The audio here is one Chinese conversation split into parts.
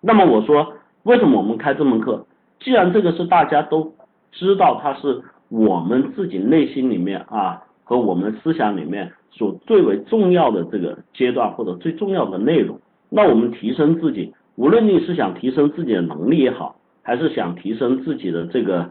那么我说，为什么我们开这门课？既然这个是大家都知道，它是我们自己内心里面啊和我们思想里面所最为重要的这个阶段或者最重要的内容，那我们提升自己，无论你是想提升自己的能力也好，还是想提升自己的这个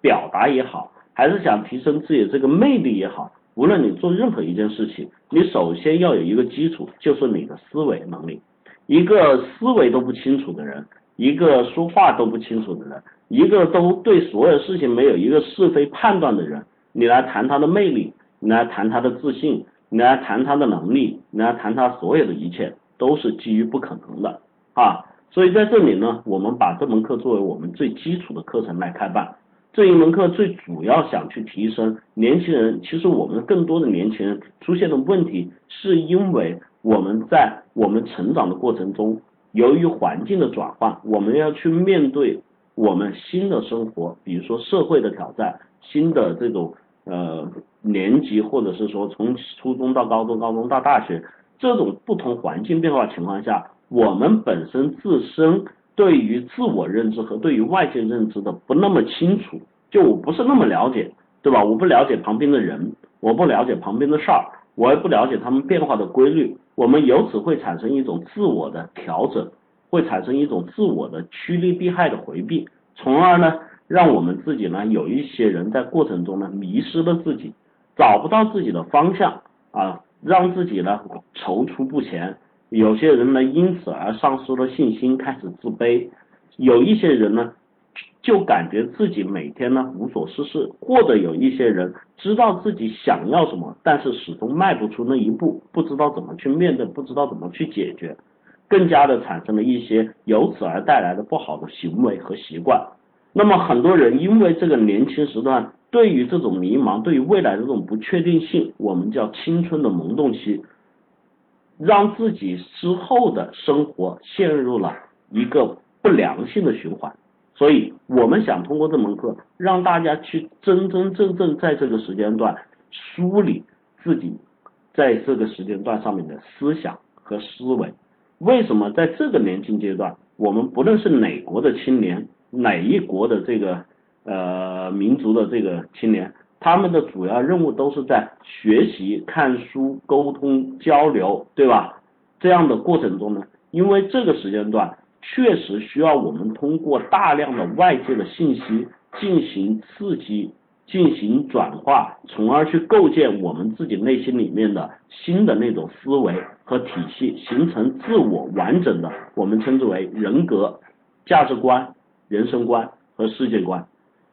表达也好，还是想提升自己的这个魅力也好，无论你做任何一件事情，你首先要有一个基础，就是你的思维能力。一个思维都不清楚的人。一个说话都不清楚的人，一个都对所有事情没有一个是非判断的人，你来谈他的魅力，你来谈他的自信，你来谈他的能力，你来谈他所有的一切，都是基于不可能的啊！所以在这里呢，我们把这门课作为我们最基础的课程来开办。这一门课最主要想去提升年轻人，其实我们更多的年轻人出现的问题，是因为我们在我们成长的过程中。由于环境的转换，我们要去面对我们新的生活，比如说社会的挑战，新的这种呃年级，或者是说从初中到高中，高中到大学，这种不同环境变化情况下，我们本身自身对于自我认知和对于外界认知的不那么清楚，就我不是那么了解，对吧？我不了解旁边的人，我不了解旁边的事儿，我也不了解他们变化的规律。我们由此会产生一种自我的调整，会产生一种自我的趋利避害的回避，从而呢，让我们自己呢有一些人在过程中呢迷失了自己，找不到自己的方向啊，让自己呢踌躇不前。有些人呢因此而丧失了信心，开始自卑。有一些人呢。就感觉自己每天呢无所事事，或者有一些人知道自己想要什么，但是始终迈不出那一步，不知道怎么去面对，不知道怎么去解决，更加的产生了一些由此而带来的不好的行为和习惯。那么很多人因为这个年轻时段对于这种迷茫，对于未来的这种不确定性，我们叫青春的萌动期，让自己之后的生活陷入了一个不良性的循环。所以，我们想通过这门课，让大家去真真正正在这个时间段梳理自己在这个时间段上面的思想和思维。为什么在这个年轻阶段，我们不论是哪国的青年，哪一国的这个呃民族的这个青年，他们的主要任务都是在学习、看书、沟通、交流，对吧？这样的过程中呢，因为这个时间段。确实需要我们通过大量的外界的信息进行刺激、进行转化，从而去构建我们自己内心里面的新的那种思维和体系，形成自我完整的，我们称之为人格、价值观、人生观和世界观。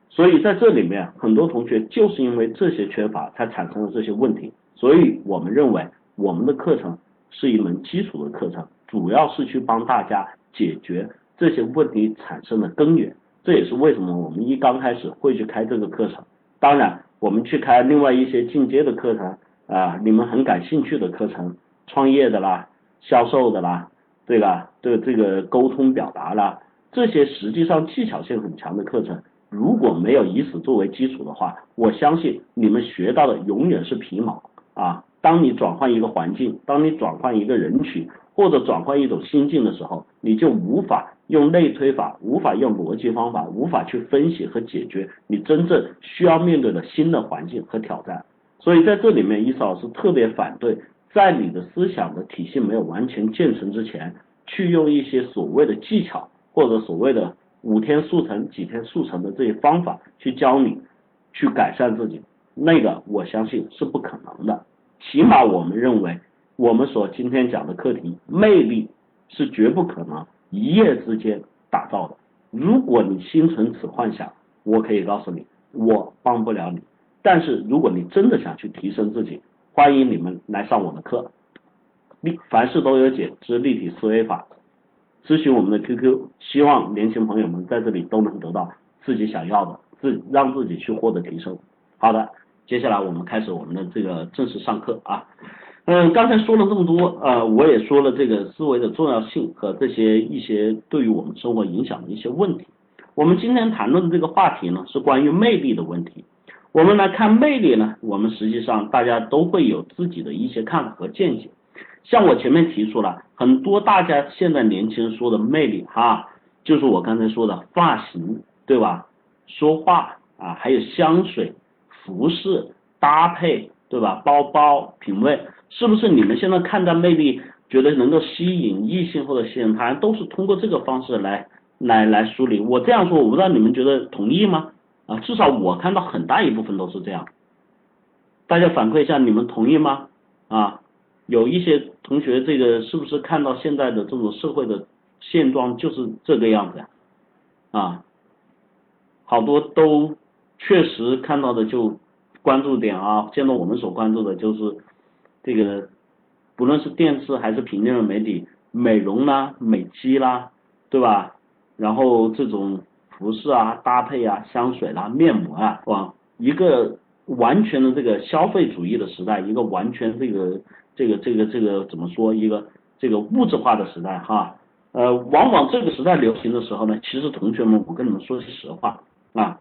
所以在这里面，很多同学就是因为这些缺乏，才产生了这些问题。所以我们认为，我们的课程是一门基础的课程，主要是去帮大家。解决这些问题产生的根源，这也是为什么我们一刚开始会去开这个课程。当然，我们去开另外一些进阶的课程啊，你们很感兴趣的课程，创业的啦，销售的啦，对吧？对这个沟通表达啦，这些实际上技巧性很强的课程，如果没有以此作为基础的话，我相信你们学到的永远是皮毛啊。当你转换一个环境，当你转换一个人群。或者转换一种心境的时候，你就无法用类推法，无法用逻辑方法，无法去分析和解决你真正需要面对的新的环境和挑战。所以在这里面，伊斯老师特别反对，在你的思想的体系没有完全建成之前，去用一些所谓的技巧或者所谓的五天速成、几天速成的这些方法去教你去改善自己，那个我相信是不可能的。起码我们认为。我们所今天讲的课题，魅力是绝不可能一夜之间打造的。如果你心存此幻想，我可以告诉你，我帮不了你。但是如果你真的想去提升自己，欢迎你们来上我的课。立凡事都有解之立体思维法，咨询我们的 QQ。希望年轻朋友们在这里都能得到自己想要的，自让自己去获得提升。好的，接下来我们开始我们的这个正式上课啊。嗯，刚才说了这么多，呃，我也说了这个思维的重要性和这些一些对于我们生活影响的一些问题。我们今天谈论的这个话题呢，是关于魅力的问题。我们来看魅力呢，我们实际上大家都会有自己的一些看法和见解。像我前面提出了很多大家现在年轻人说的魅力哈，就是我刚才说的发型对吧？说话啊，还有香水、服饰搭配对吧？包包品味，是不是你们现在看待魅力，觉得能够吸引异性或者吸引他人，都是通过这个方式来来来梳理？我这样说，我不知道你们觉得同意吗？啊，至少我看到很大一部分都是这样。大家反馈一下，你们同意吗？啊，有一些同学，这个是不是看到现在的这种社会的现状就是这个样子呀？啊，好多都确实看到的就关注点啊，现在我们所关注的就是这个，不论是电视还是平面的媒体，美容啦、美肌啦，对吧？然后这种服饰啊、搭配啊、香水啦、面膜啊，往一个。完全的这个消费主义的时代，一个完全这个这个这个这个怎么说？一个这个物质化的时代哈，呃，往往这个时代流行的时候呢，其实同学们，我跟你们说句实话啊，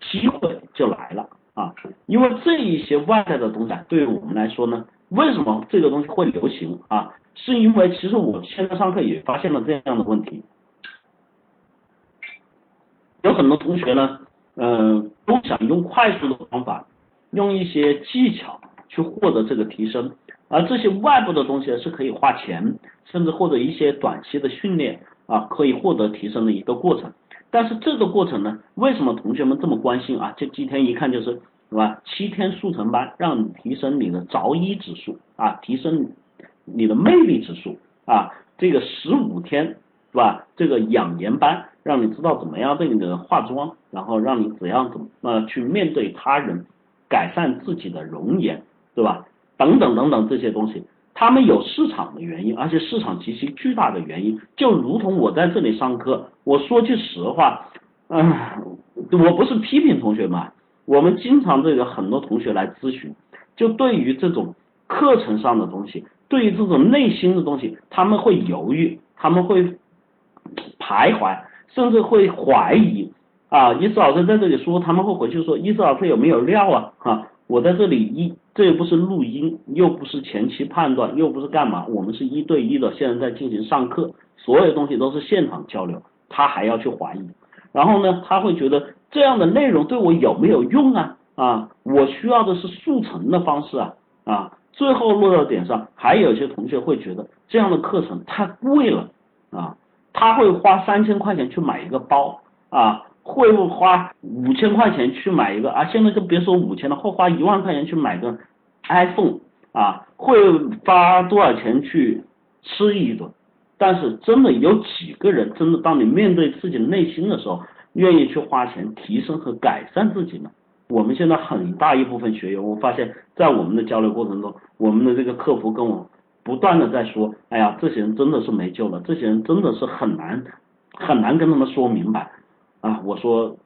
机会就来了啊，因为这一些外在的东西啊对于我们来说呢，为什么这个东西会流行啊？是因为其实我现在上课也发现了这样的问题，有很多同学呢，嗯，都想用快速的方法。用一些技巧去获得这个提升，而这些外部的东西是可以花钱，甚至或者一些短期的训练啊，可以获得提升的一个过程。但是这个过程呢，为什么同学们这么关心啊？这几天一看就是是吧？七天速成班，让你提升你的着衣指数啊，提升你的魅力指数啊，这个十五天是吧？这个养颜班，让你知道怎么样对你的化妆，然后让你怎样怎么去面对他人。改善自己的容颜，对吧？等等等等这些东西，他们有市场的原因，而且市场极其巨大的原因，就如同我在这里上课，我说句实话，嗯，我不是批评同学们，我们经常这个很多同学来咨询，就对于这种课程上的东西，对于这种内心的东西，他们会犹豫，他们会徘徊，甚至会怀疑。啊，伊斯老师在这里说，他们会回去说，伊斯老师有没有料啊？哈，我在这里一，这又不是录音，又不是前期判断，又不是干嘛，我们是一对一的，现在在进行上课，所有东西都是现场交流，他还要去怀疑，然后呢，他会觉得这样的内容对我有没有用啊？啊，我需要的是速成的方式啊，啊，最后落到点上，还有一些同学会觉得这样的课程太贵了啊，他会花三千块钱去买一个包啊。会不花五千块钱去买一个啊？现在就别说五千了，会花一万块钱去买个 iPhone 啊？会花多少钱去吃一顿？但是真的有几个人真的当你面对自己内心的时候，愿意去花钱提升和改善自己呢？我们现在很大一部分学员，我发现，在我们的交流过程中，我们的这个客服跟我不断的在说，哎呀，这些人真的是没救了，这些人真的是很难很难跟他们说明白。啊，我说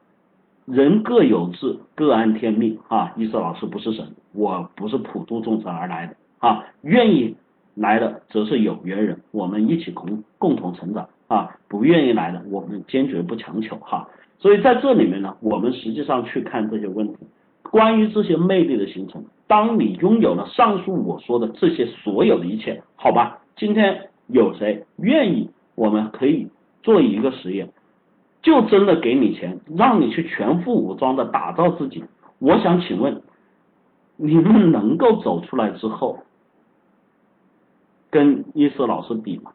人各有志，各安天命啊！伊瑟老师不是神，我不是普度众生而来的啊！愿意来的则是有缘人，我们一起共共同成长啊！不愿意来的，我们坚决不强求哈。所以在这里面呢，我们实际上去看这些问题，关于这些魅力的形成，当你拥有了上述我说的这些所有的一切，好吧？今天有谁愿意？我们可以做一个实验。就真的给你钱，让你去全副武装的打造自己。我想请问，你们能够走出来之后，跟伊斯老师比吗？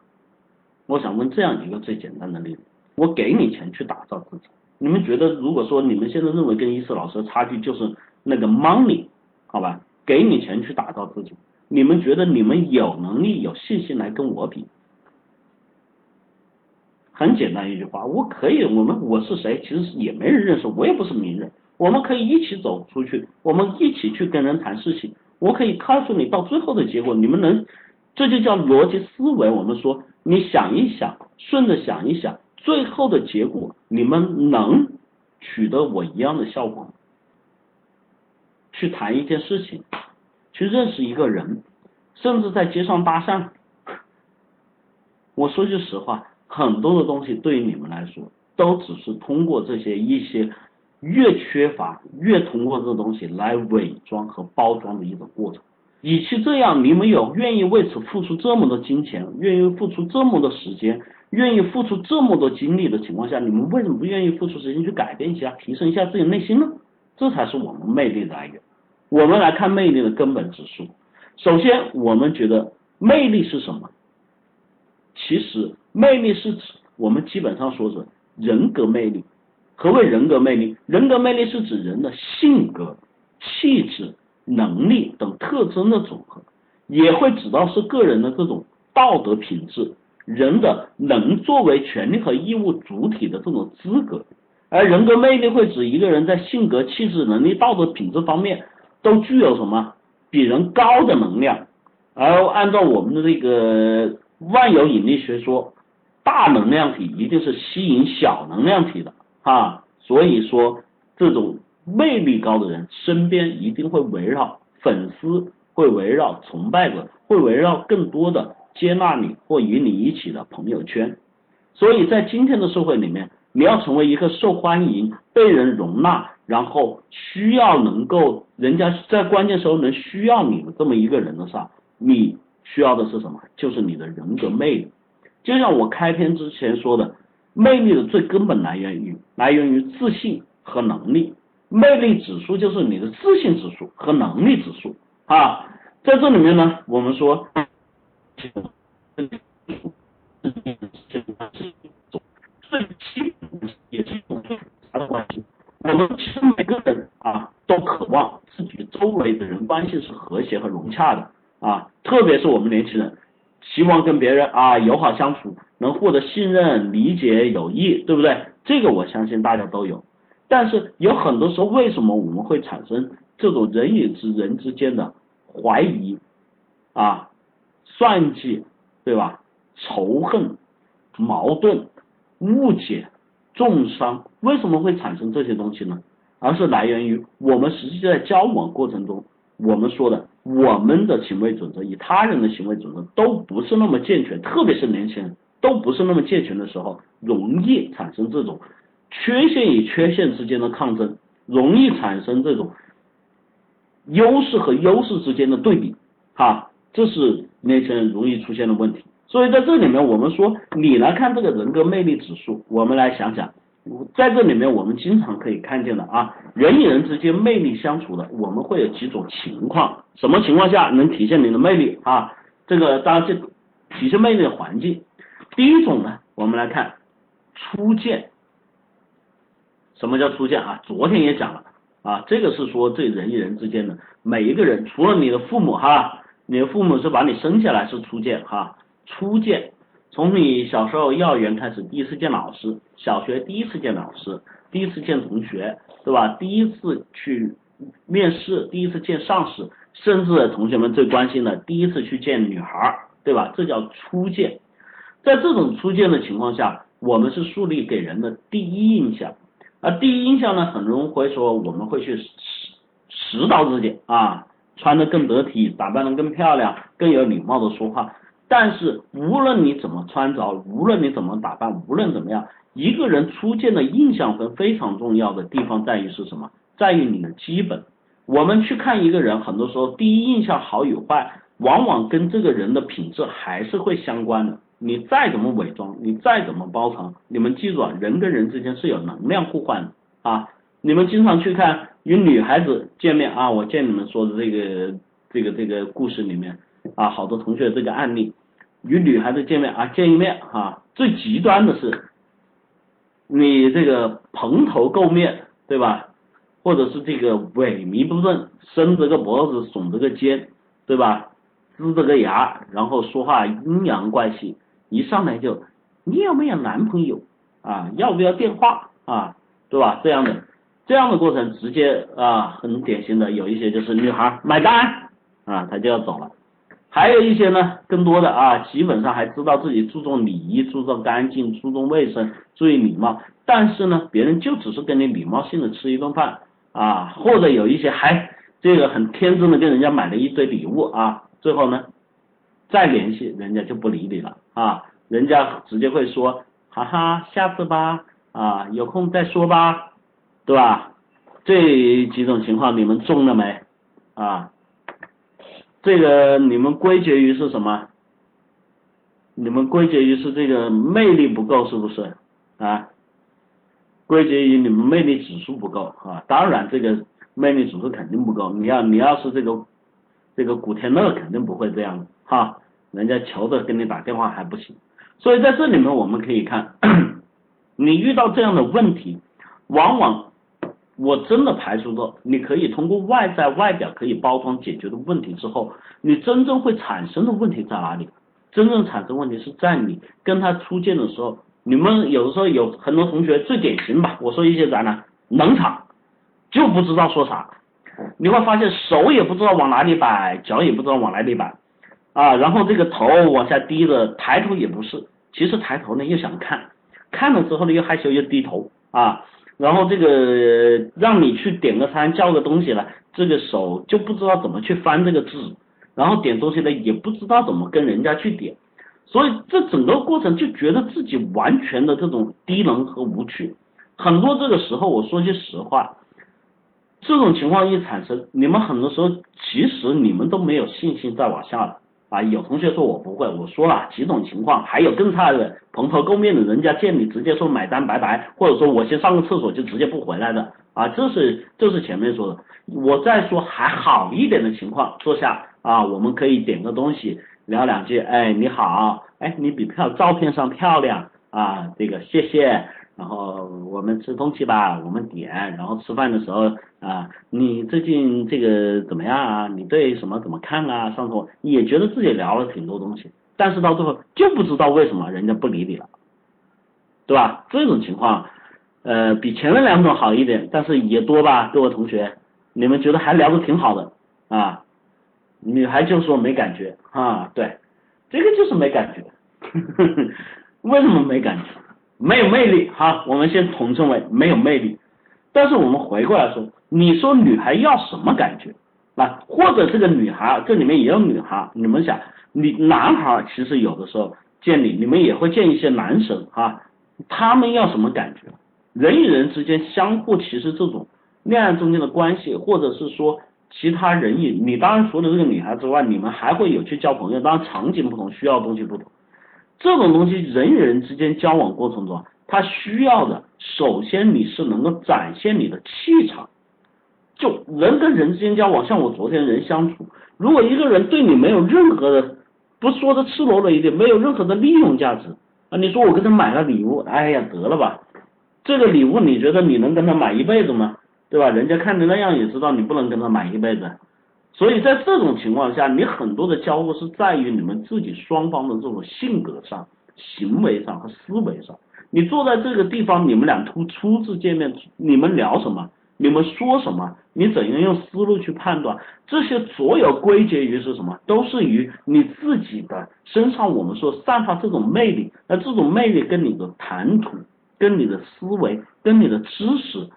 我想问这样一个最简单的例子：我给你钱去打造自己，你们觉得如果说你们现在认为跟伊斯老师的差距就是那个 money，好吧？给你钱去打造自己，你们觉得你们有能力、有信心来跟我比？很简单一句话，我可以，我们我是谁？其实也没人认识，我也不是名人。我们可以一起走出去，我们一起去跟人谈事情。我可以告诉你到最后的结果，你们能，这就叫逻辑思维。我们说，你想一想，顺着想一想，最后的结果，你们能取得我一样的效果吗？去谈一件事情，去认识一个人，甚至在街上搭讪。我说句实话。很多的东西对于你们来说，都只是通过这些一些越缺乏越通过这个东西来伪装和包装的一种过程。与其这样，你们有愿意为此付出这么多金钱，愿意付出这么多时间，愿意付出这么多精力的情况下，你们为什么不愿意付出时间去改变一下，提升一下自己内心呢？这才是我们魅力的来源。我们来看魅力的根本指数。首先，我们觉得魅力是什么？其实，魅力是指我们基本上说是人格魅力。何谓人格魅力？人格魅力是指人的性格、气质、能力等特征的总和，也会指到是个人的这种道德品质，人的能作为权利和义务主体的这种资格。而人格魅力会指一个人在性格、气质、能力、道德品质方面都具有什么比人高的能量。而按照我们的这个万有引力学说，大能量体一定是吸引小能量体的。啊，所以说这种魅力高的人身边一定会围绕粉丝，会围绕崇拜者，会围绕更多的接纳你或与你一起的朋友圈。所以在今天的社会里面，你要成为一个受欢迎、被人容纳，然后需要能够人家在关键时候能需要你的这么一个人的时候，你需要的是什么？就是你的人格魅力。就像我开篇之前说的。魅力的最根本来源于来源于自信和能力，魅力指数就是你的自信指数和能力指数啊，在这里面呢，我们说，最基本也是一种最复杂的关系。我们其实每个人啊，都渴望自己周围的人关系是和谐和融洽的啊，特别是我们年轻人。希望跟别人啊友好相处，能获得信任、理解、友谊，对不对？这个我相信大家都有。但是有很多时候，为什么我们会产生这种人与之人之间的怀疑啊、算计，对吧？仇恨、矛盾、误解、重伤，为什么会产生这些东西呢？而是来源于我们实际在交往过程中。我们说的，我们的行为准则与他人的行为准则都不是那么健全，特别是年轻人都不是那么健全的时候，容易产生这种缺陷与缺陷之间的抗争，容易产生这种优势和优势之间的对比，哈，这是年轻人容易出现的问题。所以在这里面，我们说，你来看这个人格魅力指数，我们来想想。在这里面，我们经常可以看见的啊，人与人之间魅力相处的，我们会有几种情况，什么情况下能体现你的魅力啊？这个当然这体现魅力的环境，第一种呢，我们来看初见，什么叫初见啊？昨天也讲了啊，这个是说这人与人之间的每一个人，除了你的父母哈，你的父母是把你生下来是初见哈，初见。从你小时候幼儿园开始，第一次见老师；小学第一次见老师，第一次见同学，对吧？第一次去面试，第一次见上司，甚至同学们最关心的，第一次去见女孩，对吧？这叫初见。在这种初见的情况下，我们是树立给人的第一印象，而第一印象呢，很容易会说我们会去拾拾到自己啊，穿的更得体，打扮的更漂亮，更有礼貌的说话。但是无论你怎么穿着，无论你怎么打扮，无论怎么样，一个人初见的印象分非常重要的地方在于是什么？在于你的基本。我们去看一个人，很多时候第一印象好与坏，往往跟这个人的品质还是会相关的。你再怎么伪装，你再怎么包藏，你们记住啊，人跟人之间是有能量互换的啊。你们经常去看与女孩子见面啊，我见你们说的这个这个这个故事里面。啊，好多同学这个案例，与女孩子见面啊，见一面哈，最极端的是，你这个蓬头垢面，对吧？或者是这个萎靡不振，伸着个脖子，耸着个肩，对吧？呲着个牙，然后说话阴阳怪气，一上来就你有没有男朋友啊？要不要电话啊？对吧？这样的这样的过程，直接啊，很典型的有一些就是女孩买单啊，他就要走了。还有一些呢，更多的啊，基本上还知道自己注重礼仪、注重干净、注重卫生、注意礼貌，但是呢，别人就只是跟你礼貌性的吃一顿饭啊，或者有一些还这个很天真的跟人家买了一堆礼物啊，最后呢，再联系人家就不理你了啊，人家直接会说哈哈，下次吧啊，有空再说吧，对吧？这几种情况你们中了没啊？这个你们归结于是什么？你们归结于是这个魅力不够，是不是啊？归结于你们魅力指数不够啊？当然，这个魅力指数肯定不够。你要你要是这个这个古天乐，肯定不会这样的哈。人家求着跟你打电话还不行。所以在这里面我们可以看，你遇到这样的问题，往往我真的排除了你可以通过外在外表可以包装解决的问题之后，你真正会产生的问题在哪里？真正产生问题是在你跟他初见的时候，你们有的时候有很多同学最典型吧，我说一些啥呢冷场，就不知道说啥，你会发现手也不知道往哪里摆，脚也不知道往哪里摆，啊，然后这个头往下低着，抬头也不是，其实抬头呢又想看，看了之后呢又害羞又低头。啊，然后这个让你去点个餐叫个东西了，这个手就不知道怎么去翻这个字。然后点东西呢，也不知道怎么跟人家去点，所以这整个过程就觉得自己完全的这种低能和无趣。很多这个时候，我说句实话，这种情况一产生，你们很多时候其实你们都没有信心再往下了啊。有同学说我不会，我说了几种情况，还有更差的，蓬头垢面的人家见你直接说买单拜拜，或者说我先上个厕所就直接不回来的啊，这是这是前面说的。我再说还好一点的情况，坐下。啊，我们可以点个东西，聊两句，哎，你好，哎，你比漂照片上漂亮啊，这个谢谢，然后我们吃东西吧，我们点，然后吃饭的时候啊，你最近这个怎么样啊？你对什么怎么看啊？上头也觉得自己聊了挺多东西，但是到最后就不知道为什么人家不理你了，对吧？这种情况，呃，比前面两种好一点，但是也多吧，各位同学，你们觉得还聊得挺好的啊？女孩就说没感觉啊，对，这个就是没感觉，为什么没感觉？没有魅力哈，我们先统称为没有魅力。但是我们回过来说，你说女孩要什么感觉啊？或者这个女孩这里面也有女孩，你们想，你男孩其实有的时候见你，你们也会见一些男神哈，他们要什么感觉？人与人之间相互其实这种恋爱中间的关系，或者是说。其他人与，你当然除了这个女孩之外，你们还会有去交朋友，当然场景不同，需要的东西不同。这种东西人与人之间交往过程中，他需要的，首先你是能够展现你的气场。就人跟人之间交往，像我昨天人相处，如果一个人对你没有任何的，不说的赤裸裸一点，没有任何的利用价值啊，你说我给他买了礼物，哎呀得了吧，这个礼物你觉得你能跟他买一辈子吗？对吧？人家看你那样也知道你不能跟他买一辈子，所以在这种情况下，你很多的交互是在于你们自己双方的这种性格上、行为上和思维上。你坐在这个地方，你们俩初初次见面，你们聊什么？你们说什么？你怎样用思路去判断？这些所有归结于是什么？都是于你自己的身上。我们说散发这种魅力，那这种魅力跟你的谈吐、跟你的思维、跟你的知识。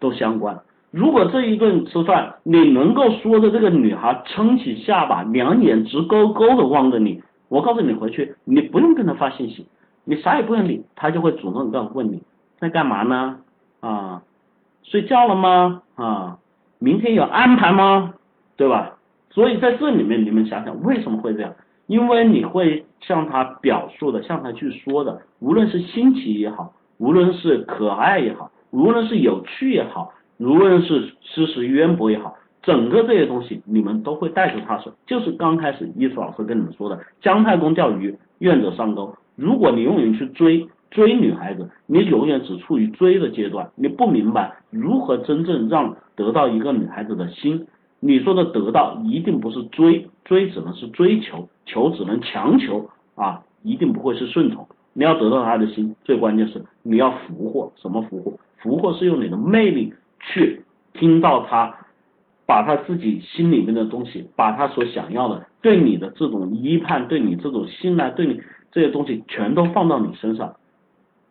都相关。如果这一顿吃饭，你能够说的这个女孩撑起下巴，两眼直勾勾的望着你，我告诉你回去，你不用跟她发信息，你啥也不用理，她就会主动的问你在干嘛呢？啊，睡觉了吗？啊，明天有安排吗？对吧？所以在这里面，你们想想为什么会这样？因为你会向她表述的，向她去说的，无论是新奇也好，无论是可爱也好。无论是有趣也好，无论是知识渊博也好，整个这些东西你们都会带着他走，就是刚开始伊思老师跟你们说的，姜太公钓鱼，愿者上钩。如果你永远去追追女孩子，你永远只处于追的阶段，你不明白如何真正让得到一个女孩子的心。你说的得到一定不是追，追只能是追求，求只能强求啊，一定不会是顺从。你要得到她的心，最关键是你要俘获，什么俘获？俘获是用你的魅力去听到他，把他自己心里面的东西，把他所想要的，对你的这种依盼，对你这种信赖，对你这些东西全都放到你身上。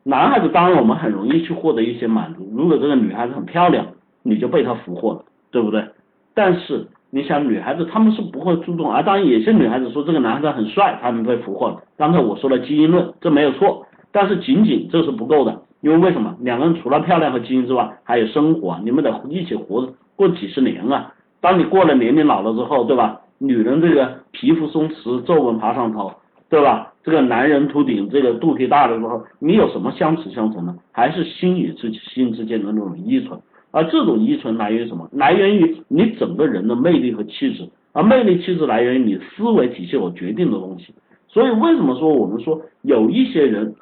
男孩子当然我们很容易去获得一些满足，如果这个女孩子很漂亮，你就被她俘获了，对不对？但是你想女孩子她们是不会注重，而当然有些女孩子说这个男孩子很帅，她们被俘获了。刚才我说了基因论，这没有错，但是仅仅这是不够的。因为为什么两个人除了漂亮和基因之外，还有生活，你们得一起活过几十年啊！当你过了年龄老了之后，对吧？女人这个皮肤松弛，皱纹爬上头，对吧？这个男人秃顶，这个肚皮大的时候，你有什么相辅相成呢？还是心与之心之间的那种依存，而这种依存来源于什么？来源于你整个人的魅力和气质，而魅力气质来源于你思维体系所决定的东西。所以为什么说我们说有一些人，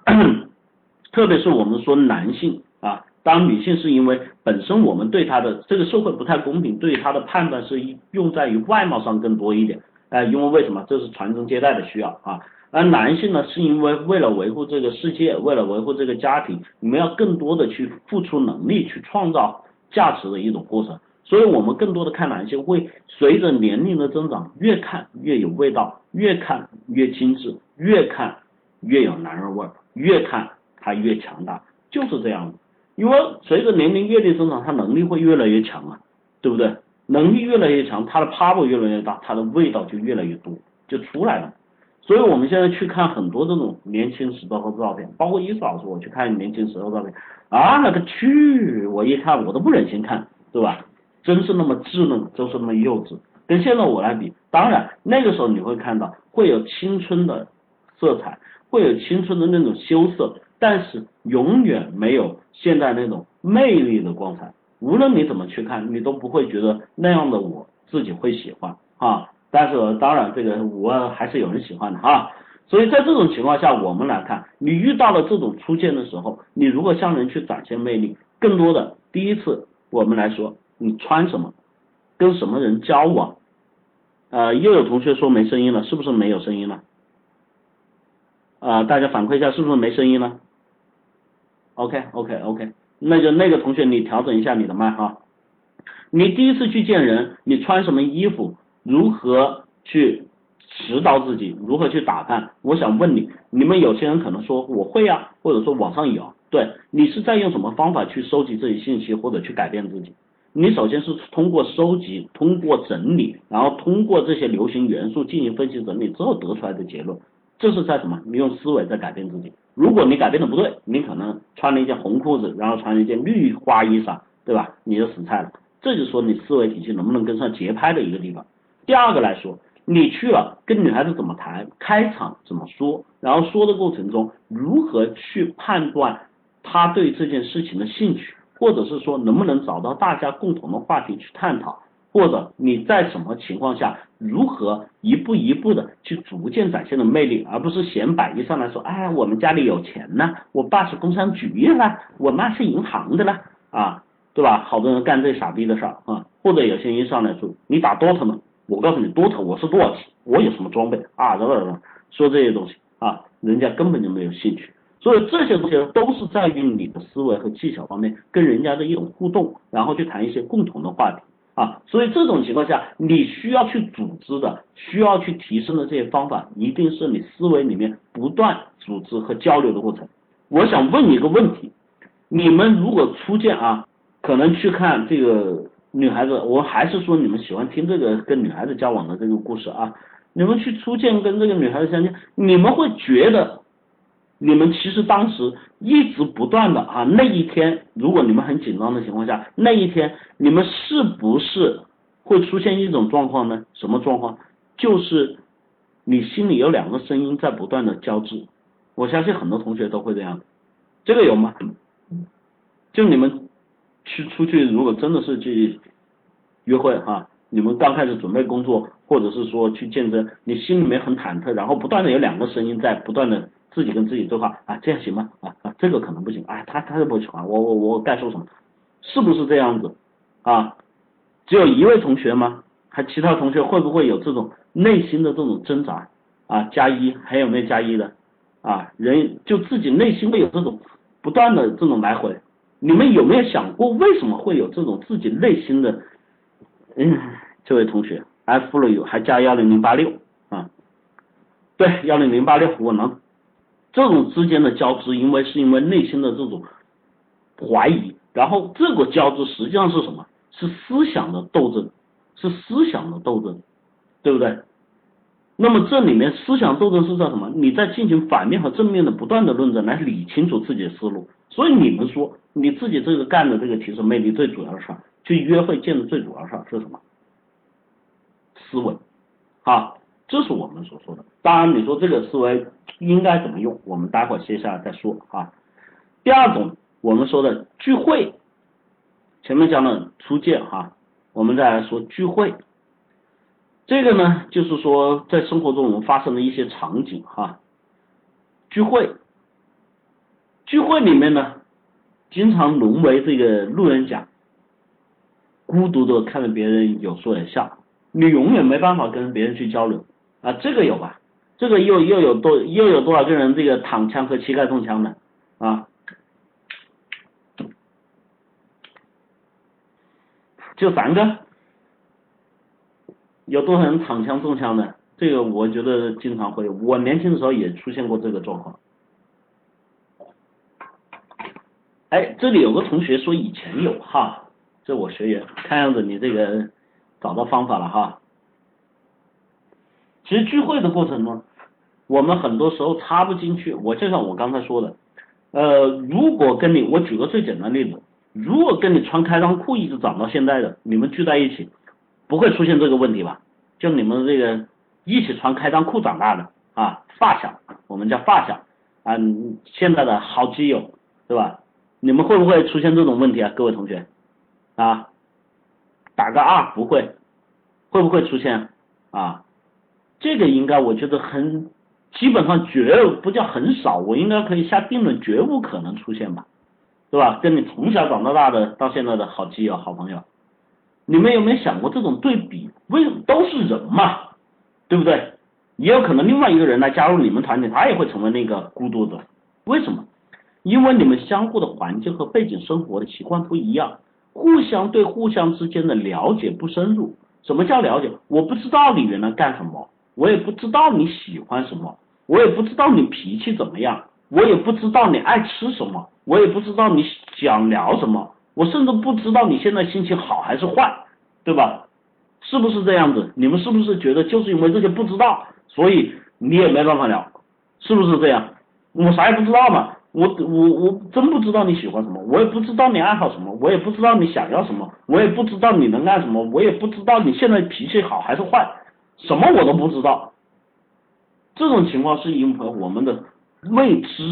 特别是我们说男性啊，当女性是因为本身我们对他的这个社会不太公平，对他的判断是用在于外貌上更多一点，哎，因为为什么？这是传宗接代的需要啊。而男性呢，是因为为了维护这个世界，为了维护这个家庭，你们要更多的去付出能力，去创造价值的一种过程。所以我们更多的看男性，会随着年龄的增长，越看越有味道，越看越精致，越看越有男人味儿，越看他越强大，就是这样的。因为随着年龄阅历增长，他能力会越来越强啊，对不对？能力越来越强，他的 power 越来越大，他的味道就越来越多，就出来了。所以我们现在去看很多这种年轻时候的照片，包括伊思老师，我去看年轻时候照片，啊，那个去，我一看我都不忍心看，对吧？真是那么稚嫩，就是那么幼稚，跟现在我来比，当然那个时候你会看到会有青春的色彩，会有青春的那种羞涩，但是永远没有现在那种魅力的光彩。无论你怎么去看，你都不会觉得那样的我自己会喜欢啊。但是当然这个我还是有人喜欢的哈。所以在这种情况下，我们来看，你遇到了这种初见的时候，你如何向人去展现魅力？更多的第一次我们来说。你穿什么，跟什么人交往？呃，又有同学说没声音了，是不是没有声音了？啊，大家反馈一下，是不是没声音了？OK OK OK，那就那个同学你调整一下你的麦哈。你第一次去见人，你穿什么衣服？如何去指导自己？如何去打扮？我想问你，你们有些人可能说我会啊，或者说网上有，对你是在用什么方法去收集这些信息或者去改变自己？你首先是通过收集、通过整理，然后通过这些流行元素进行分析整理之后得出来的结论，这是在什么？你用思维在改变自己。如果你改变的不对，你可能穿了一件红裤子，然后穿了一件绿花衣裳，对吧？你就死菜了。这就是说你思维体系能不能跟上节拍的一个地方。第二个来说，你去了跟女孩子怎么谈，开场怎么说，然后说的过程中如何去判断她对这件事情的兴趣。或者是说能不能找到大家共同的话题去探讨，或者你在什么情况下如何一步一步的去逐渐展现的魅力，而不是显摆一上来说，哎，我们家里有钱呢，我爸是工商局的，我妈是银行的了，啊，对吧？好多人干这傻逼的事儿啊，或者有些人一上来说，你打多头呢？我告诉你，多头我是多少级，我有什么装备啊？等等等，说这些东西啊，人家根本就没有兴趣。所以这些东西都是在于你的思维和技巧方面跟人家的一种互动，然后去谈一些共同的话题啊。所以这种情况下，你需要去组织的、需要去提升的这些方法，一定是你思维里面不断组织和交流的过程。我想问你一个问题：你们如果初见啊，可能去看这个女孩子，我还是说你们喜欢听这个跟女孩子交往的这个故事啊？你们去初见跟这个女孩子相见，你们会觉得？你们其实当时一直不断的啊，那一天如果你们很紧张的情况下，那一天你们是不是会出现一种状况呢？什么状况？就是你心里有两个声音在不断的交织。我相信很多同学都会这样，这个有吗？就你们去出去，如果真的是去约会哈，你们刚开始准备工作，或者是说去见证，你心里面很忐忑，然后不断的有两个声音在不断的。自己跟自己对话啊，这样行吗？啊啊，这个可能不行，哎，他他就不喜欢我，我我该说什么？是不是这样子啊？只有一位同学吗？还其他同学会不会有这种内心的这种挣扎啊？加一还有没有加一的啊？人就自己内心会有这种不断的这种来回，你们有没有想过为什么会有这种自己内心的？嗯，这位同学，I follow you，还加幺零零八六啊？对，幺零零八六，我能。这种之间的交织，因为是因为内心的这种怀疑，然后这个交织实际上是什么？是思想的斗争，是思想的斗争，对不对？那么这里面思想斗争是在什么？你在进行反面和正面的不断的论证，来理清楚自己的思路。所以你们说你自己这个干的这个提升魅力最主要的事儿，去约会见的最主要事儿是什么？思维，啊，这是我们所说的。当然，你说这个思维应该怎么用，我们待会儿接下来再说啊。第二种，我们说的聚会，前面讲了初见哈，我们再来说聚会。这个呢，就是说在生活中我们发生的一些场景哈，聚会，聚会里面呢，经常沦为这个路人甲，孤独的看着别人有说有笑，你永远没办法跟别人去交流啊，这个有吧？这个又又有多又有多少个人这个躺枪和膝盖中枪的啊？就三个。有多少人躺枪中枪的？这个我觉得经常会，我年轻的时候也出现过这个状况。哎，这里有个同学说以前有哈，这我学员，看样子你这个找到方法了哈。其实聚会的过程中，我们很多时候插不进去。我就像我刚才说的，呃，如果跟你，我举个最简单例子，如果跟你穿开裆裤一直长到现在的，你们聚在一起。不会出现这个问题吧？就你们这个一起穿开裆裤长大的啊，发小，我们叫发小啊，现在的好基友，对吧？你们会不会出现这种问题啊？各位同学啊，打个二，不会，会不会出现啊？这个应该我觉得很，基本上绝不叫很少，我应该可以下定论，绝无可能出现吧，对吧？跟你从小长到大的，到现在的好基友、好朋友。你们有没有想过这种对比？为什么都是人嘛，对不对？也有可能另外一个人来加入你们团体，他也会成为那个孤独者。为什么？因为你们相互的环境和背景、生活的习惯不一样，互相对互相之间的了解不深入。什么叫了解？我不知道你原来干什么，我也不知道你喜欢什么，我也不知道你脾气怎么样，我也不知道你爱吃什么，我也不知道你想聊什么。我甚至不知道你现在心情好还是坏，对吧？是不是这样子？你们是不是觉得就是因为这些不知道，所以你也没办法聊？是不是这样？我啥也不知道嘛，我我我真不知道你喜欢什么，我也不知道你爱好什么，我也不知道你想要什么，我也不知道你能干什么，我也不知道你现在脾气好还是坏，什么我都不知道。这种情况是因为我们的未知。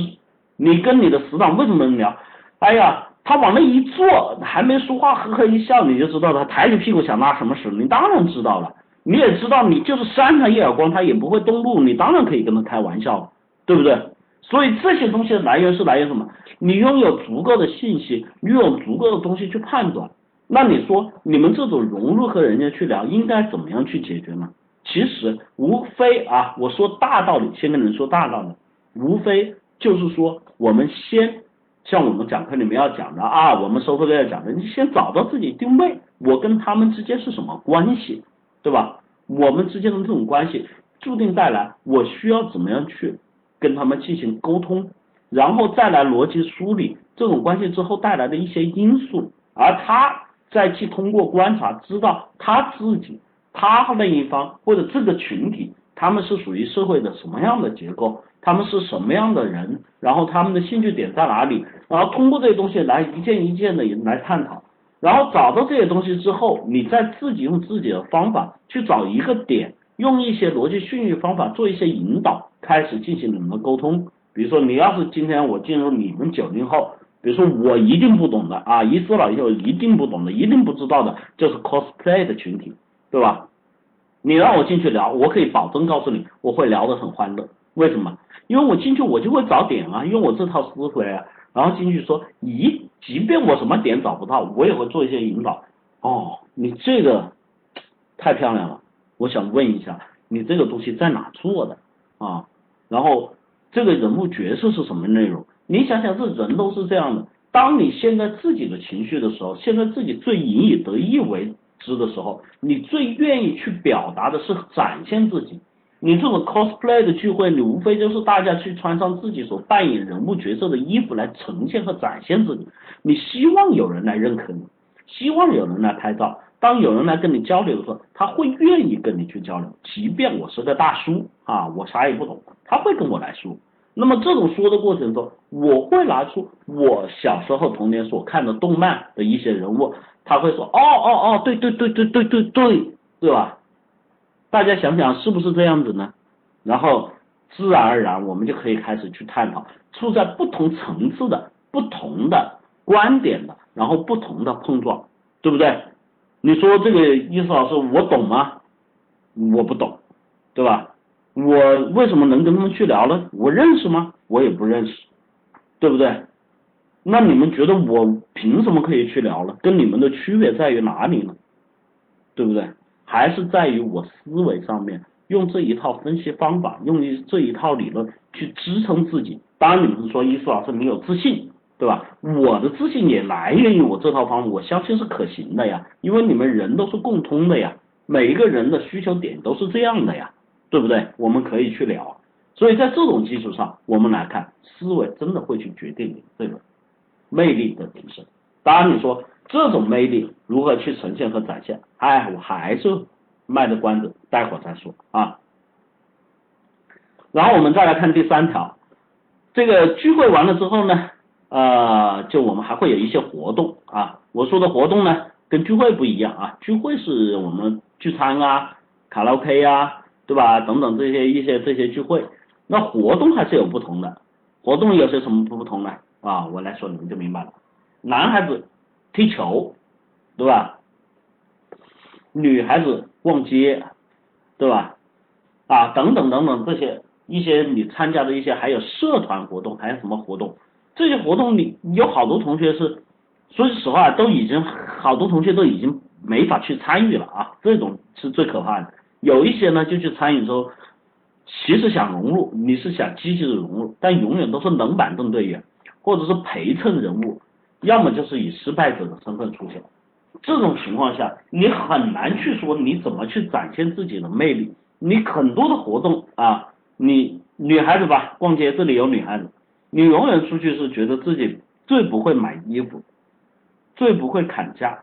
你跟你的死党为什么能聊？哎呀。他往那一坐，还没说话，呵呵一笑，你就知道他抬起屁股想拉什么屎。你当然知道了，你也知道，你就是扇他一耳光，他也不会动怒。你当然可以跟他开玩笑了，对不对？所以这些东西的来源是来源什么？你拥有足够的信息，拥有足够的东西去判断。那你说，你们这种融入和人家去聊，应该怎么样去解决呢？其实无非啊，我说大道理，先跟你说大道理，无非就是说，我们先。像我们讲课里面要讲的啊，我们收费课要讲的，你先找到自己定位，我跟他们之间是什么关系，对吧？我们之间的这种关系注定带来我需要怎么样去跟他们进行沟通，然后再来逻辑梳理这种关系之后带来的一些因素，而他再去通过观察知道他自己他那一方或者这个群体他们是属于社会的什么样的结构。他们是什么样的人？然后他们的兴趣点在哪里？然后通过这些东西来一件一件的来探讨，然后找到这些东西之后，你再自己用自己的方法去找一个点，用一些逻辑训育方法做一些引导，开始进行你们的沟通。比如说，你要是今天我进入你们九零后，比如说我一定不懂的啊，一说老以后一定不懂的，一定不知道的，就是 cosplay 的群体，对吧？你让我进去聊，我可以保证告诉你，我会聊得很欢乐。为什么？因为我进去我就会找点啊，用我这套思维啊，然后进去说，咦，即便我什么点找不到，我也会做一些引导。哦，你这个太漂亮了，我想问一下，你这个东西在哪做的啊？然后这个人物角色是什么内容？你想想，这人都是这样的。当你现在自己的情绪的时候，现在自己最引以得意为之的时候，你最愿意去表达的是展现自己。你这种 cosplay 的聚会，你无非就是大家去穿上自己所扮演人物角色的衣服来呈现和展现自己。你希望有人来认可你，希望有人来拍照。当有人来跟你交流的时候，他会愿意跟你去交流。即便我是个大叔啊，我啥也不懂，他会跟我来说。那么这种说的过程中，我会拿出我小时候童年所看的动漫的一些人物，他会说，哦哦哦，对对对对对对对，对吧？大家想想是不是这样子呢？然后自然而然我们就可以开始去探讨处在不同层次的不同的观点的，然后不同的碰撞，对不对？你说这个意思老师我懂吗？我不懂，对吧？我为什么能跟他们去聊呢？我认识吗？我也不认识，对不对？那你们觉得我凭什么可以去聊呢？跟你们的区别在于哪里呢？对不对？还是在于我思维上面用这一套分析方法，用这一套理论去支撑自己。当然，你们说伊思老师你有自信，对吧？我的自信也来源于我这套方法，我相信是可行的呀。因为你们人都是共通的呀，每一个人的需求点都是这样的呀。对不对？我们可以去聊，所以在这种基础上，我们来看思维真的会去决定你这个魅力的提升。当然，你说这种魅力如何去呈现和展现？哎，我还是卖的关子，待会儿再说啊。然后我们再来看第三条，这个聚会完了之后呢，呃，就我们还会有一些活动啊。我说的活动呢，跟聚会不一样啊，聚会是我们聚餐啊、卡拉 OK 啊。对吧？等等这些一些这些聚会，那活动还是有不同的。活动有些什么不同呢？啊，我来说你们就明白了。男孩子踢球，对吧？女孩子逛街，对吧？啊，等等等等这些一些你参加的一些还有社团活动，还有什么活动？这些活动你有好多同学是，说句实话都已经好多同学都已经没法去参与了啊，这种是最可怕的。有一些呢，就去参与之后，其实想融入，你是想积极的融入，但永远都是冷板凳队员，或者是陪衬人物，要么就是以失败者的身份出现。这种情况下，你很难去说你怎么去展现自己的魅力。你很多的活动啊，你女孩子吧，逛街这里有女孩子，你永远出去是觉得自己最不会买衣服，最不会砍价，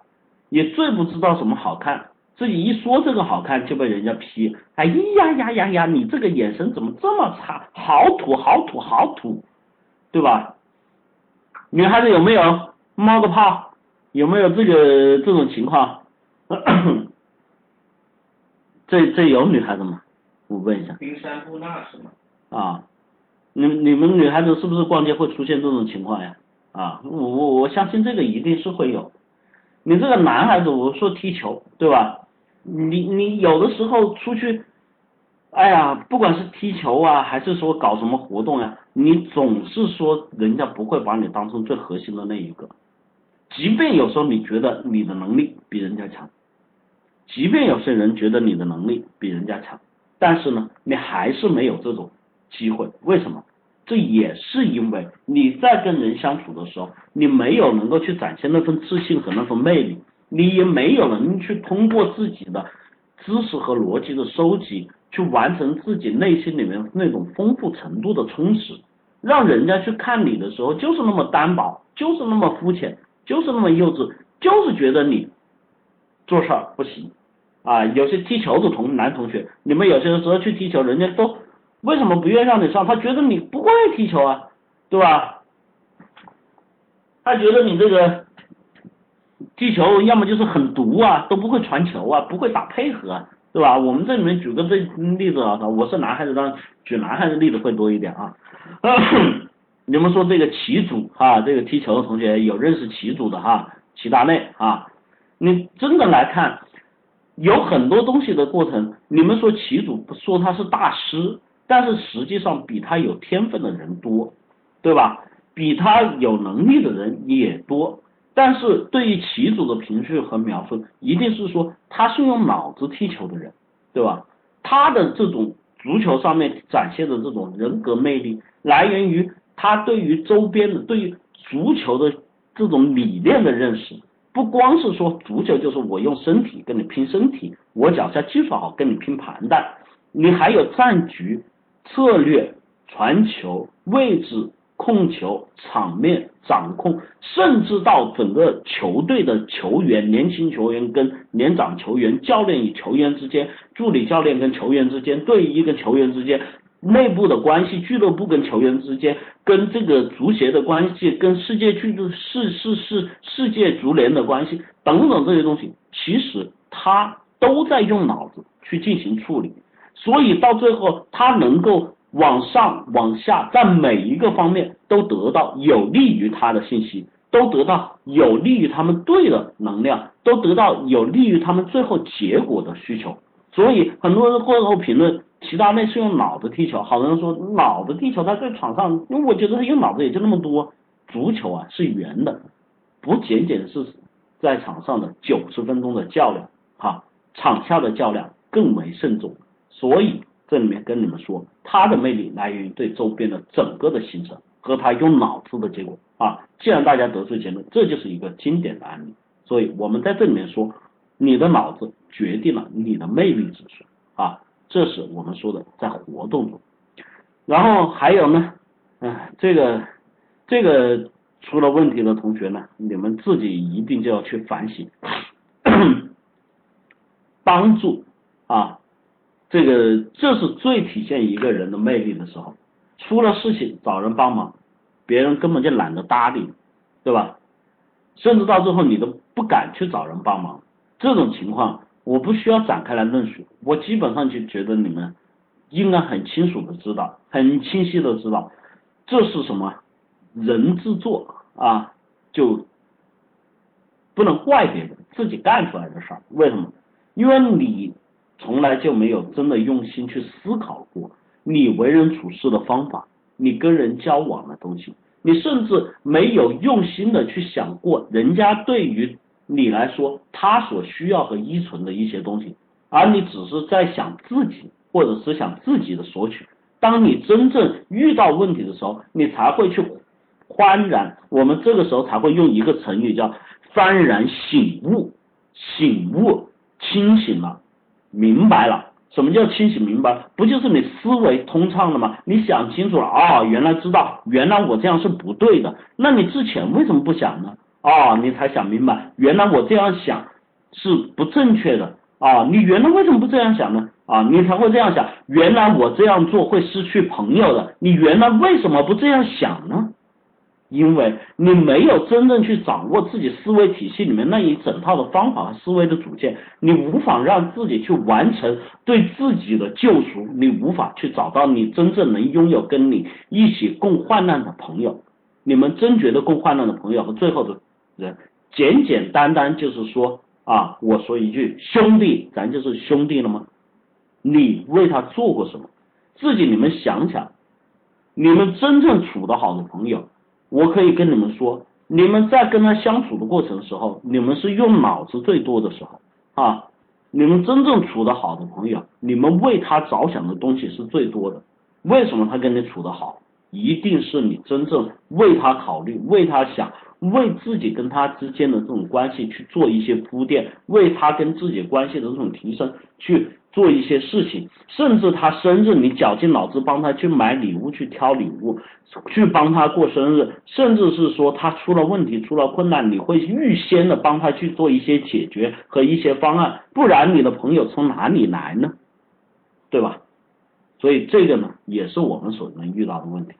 也最不知道什么好看。自己一说这个好看就被人家批，哎呀呀呀呀，你这个眼神怎么这么差，好土好土好土，对吧？女孩子有没有冒个泡？有没有这个这种情况？这这有女孩子吗？我问一下。冰山布纳是吗？啊，你你们女孩子是不是逛街会出现这种情况呀？啊，我我我相信这个一定是会有。你这个男孩子，我说踢球，对吧？你你有的时候出去，哎呀，不管是踢球啊，还是说搞什么活动呀，你总是说人家不会把你当成最核心的那一个，即便有时候你觉得你的能力比人家强，即便有些人觉得你的能力比人家强，但是呢，你还是没有这种机会，为什么？这也是因为你在跟人相处的时候，你没有能够去展现那份自信和那份魅力。你也没有能去通过自己的知识和逻辑的收集，去完成自己内心里面那种丰富程度的充实，让人家去看你的时候就是那么单薄，就是那么肤浅，就是那么幼稚，就是觉得你做事儿不行啊。有些踢球的同男同学，你们有些时候去踢球，人家都为什么不愿意让你上？他觉得你不会踢球啊，对吧？他觉得你这个。踢球要么就是很毒啊，都不会传球啊，不会打配合，啊，对吧？我们这里面举个这例子啊，我是男孩子，当然举男孩子例子会多一点啊。你们说这个齐祖哈，这个踢球的同学有认识齐祖的哈？齐达内啊，你真的来看，有很多东西的过程，你们说齐祖说他是大师，但是实际上比他有天分的人多，对吧？比他有能力的人也多。但是对于齐祖的评述和描述，一定是说他是用脑子踢球的人，对吧？他的这种足球上面展现的这种人格魅力，来源于他对于周边的、对于足球的这种理念的认识。不光是说足球就是我用身体跟你拼身体，我脚下技术好跟你拼盘带，你还有战局、策略、传球、位置。控球、场面掌控，甚至到整个球队的球员、年轻球员跟年长球员、教练与球员之间、助理教练跟球员之间、队医跟球员之间、内部的关系、俱乐部跟球员之间、跟这个足协的关系、跟世界俱乐世世世世界足联的关系等等这些东西，其实他都在用脑子去进行处理，所以到最后他能够往上往下，在每一个方面都得到有利于他的信息，都得到有利于他们队的能量，都得到有利于他们最后结果的需求。所以很多人过后评论，齐达内是用脑子踢球，好多人说脑子踢球，他在场上，因为我觉得他用脑子也就那么多。足球啊是圆的，不仅仅是在场上的九十分钟的较量，哈，场下的较量更为慎重。所以这里面跟你们说，他的魅力来源于对周边的整个的形成和他用脑子的结果啊。既然大家得出结论，这就是一个经典的案例。所以我们在这里面说，你的脑子决定了你的魅力指数啊，这是我们说的在活动中。然后还有呢，嗯，这个。这个出了问题的同学呢，你们自己一定就要去反省，帮助啊，这个这是最体现一个人的魅力的时候。出了事情找人帮忙，别人根本就懒得搭理，对吧？甚至到最后你都不敢去找人帮忙，这种情况我不需要展开来论述，我基本上就觉得你们应该很清楚的知道，很清晰的知道这是什么。人之作啊，就不能怪别人，自己干出来的事儿。为什么？因为你从来就没有真的用心去思考过你为人处事的方法，你跟人交往的东西，你甚至没有用心的去想过人家对于你来说他所需要和依存的一些东西，而你只是在想自己，或者是想自己的索取。当你真正遇到问题的时候，你才会去。幡然，我们这个时候才会用一个成语叫幡然醒悟，醒悟，清醒了，明白了。什么叫清醒明白？不就是你思维通畅了吗？你想清楚了啊，原来知道，原来我这样是不对的。那你之前为什么不想呢？啊，你才想明白，原来我这样想是不正确的啊。你原来为什么不这样想呢？啊，你才会这样想，原来我这样做会失去朋友的。你原来为什么不这样想呢？因为你没有真正去掌握自己思维体系里面那一整套的方法和思维的组件，你无法让自己去完成对自己的救赎，你无法去找到你真正能拥有跟你一起共患难的朋友。你们真觉得共患难的朋友和最后的人，简简单单就是说啊，我说一句兄弟，咱就是兄弟了吗？你为他做过什么？自己你们想想，你们真正处得好的朋友。我可以跟你们说，你们在跟他相处的过程时候，你们是用脑子最多的时候啊。你们真正处的好的朋友，你们为他着想的东西是最多的。为什么他跟你处的好？一定是你真正为他考虑，为他想，为自己跟他之间的这种关系去做一些铺垫，为他跟自己关系的这种提升去。做一些事情，甚至他生日，你绞尽脑汁帮他去买礼物、去挑礼物、去帮他过生日，甚至是说他出了问题、出了困难，你会预先的帮他去做一些解决和一些方案，不然你的朋友从哪里来呢？对吧？所以这个呢，也是我们所能遇到的问题。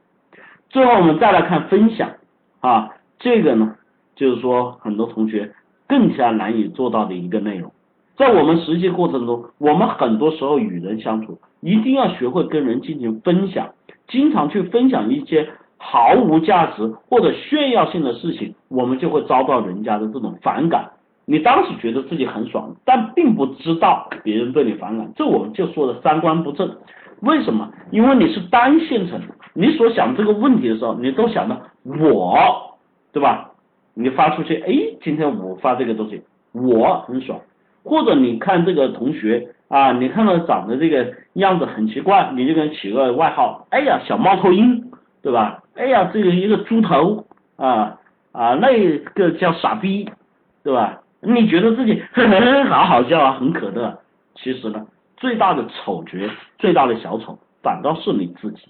最后我们再来看分享啊，这个呢，就是说很多同学更加难以做到的一个内容。在我们实际过程中，我们很多时候与人相处，一定要学会跟人进行分享，经常去分享一些毫无价值或者炫耀性的事情，我们就会遭到人家的这种反感。你当时觉得自己很爽，但并不知道别人对你反感，这我们就说的三观不正。为什么？因为你是单线程，你所想这个问题的时候，你都想到我，对吧？你发出去，哎，今天我发这个东西，我很爽。或者你看这个同学啊，你看到长得这个样子很奇怪，你就给他起个外号，哎呀小猫头鹰，对吧？哎呀这个一个猪头啊啊那个叫傻逼，对吧？你觉得自己好好笑啊，很可乐。其实呢，最大的丑角，最大的小丑，反倒是你自己。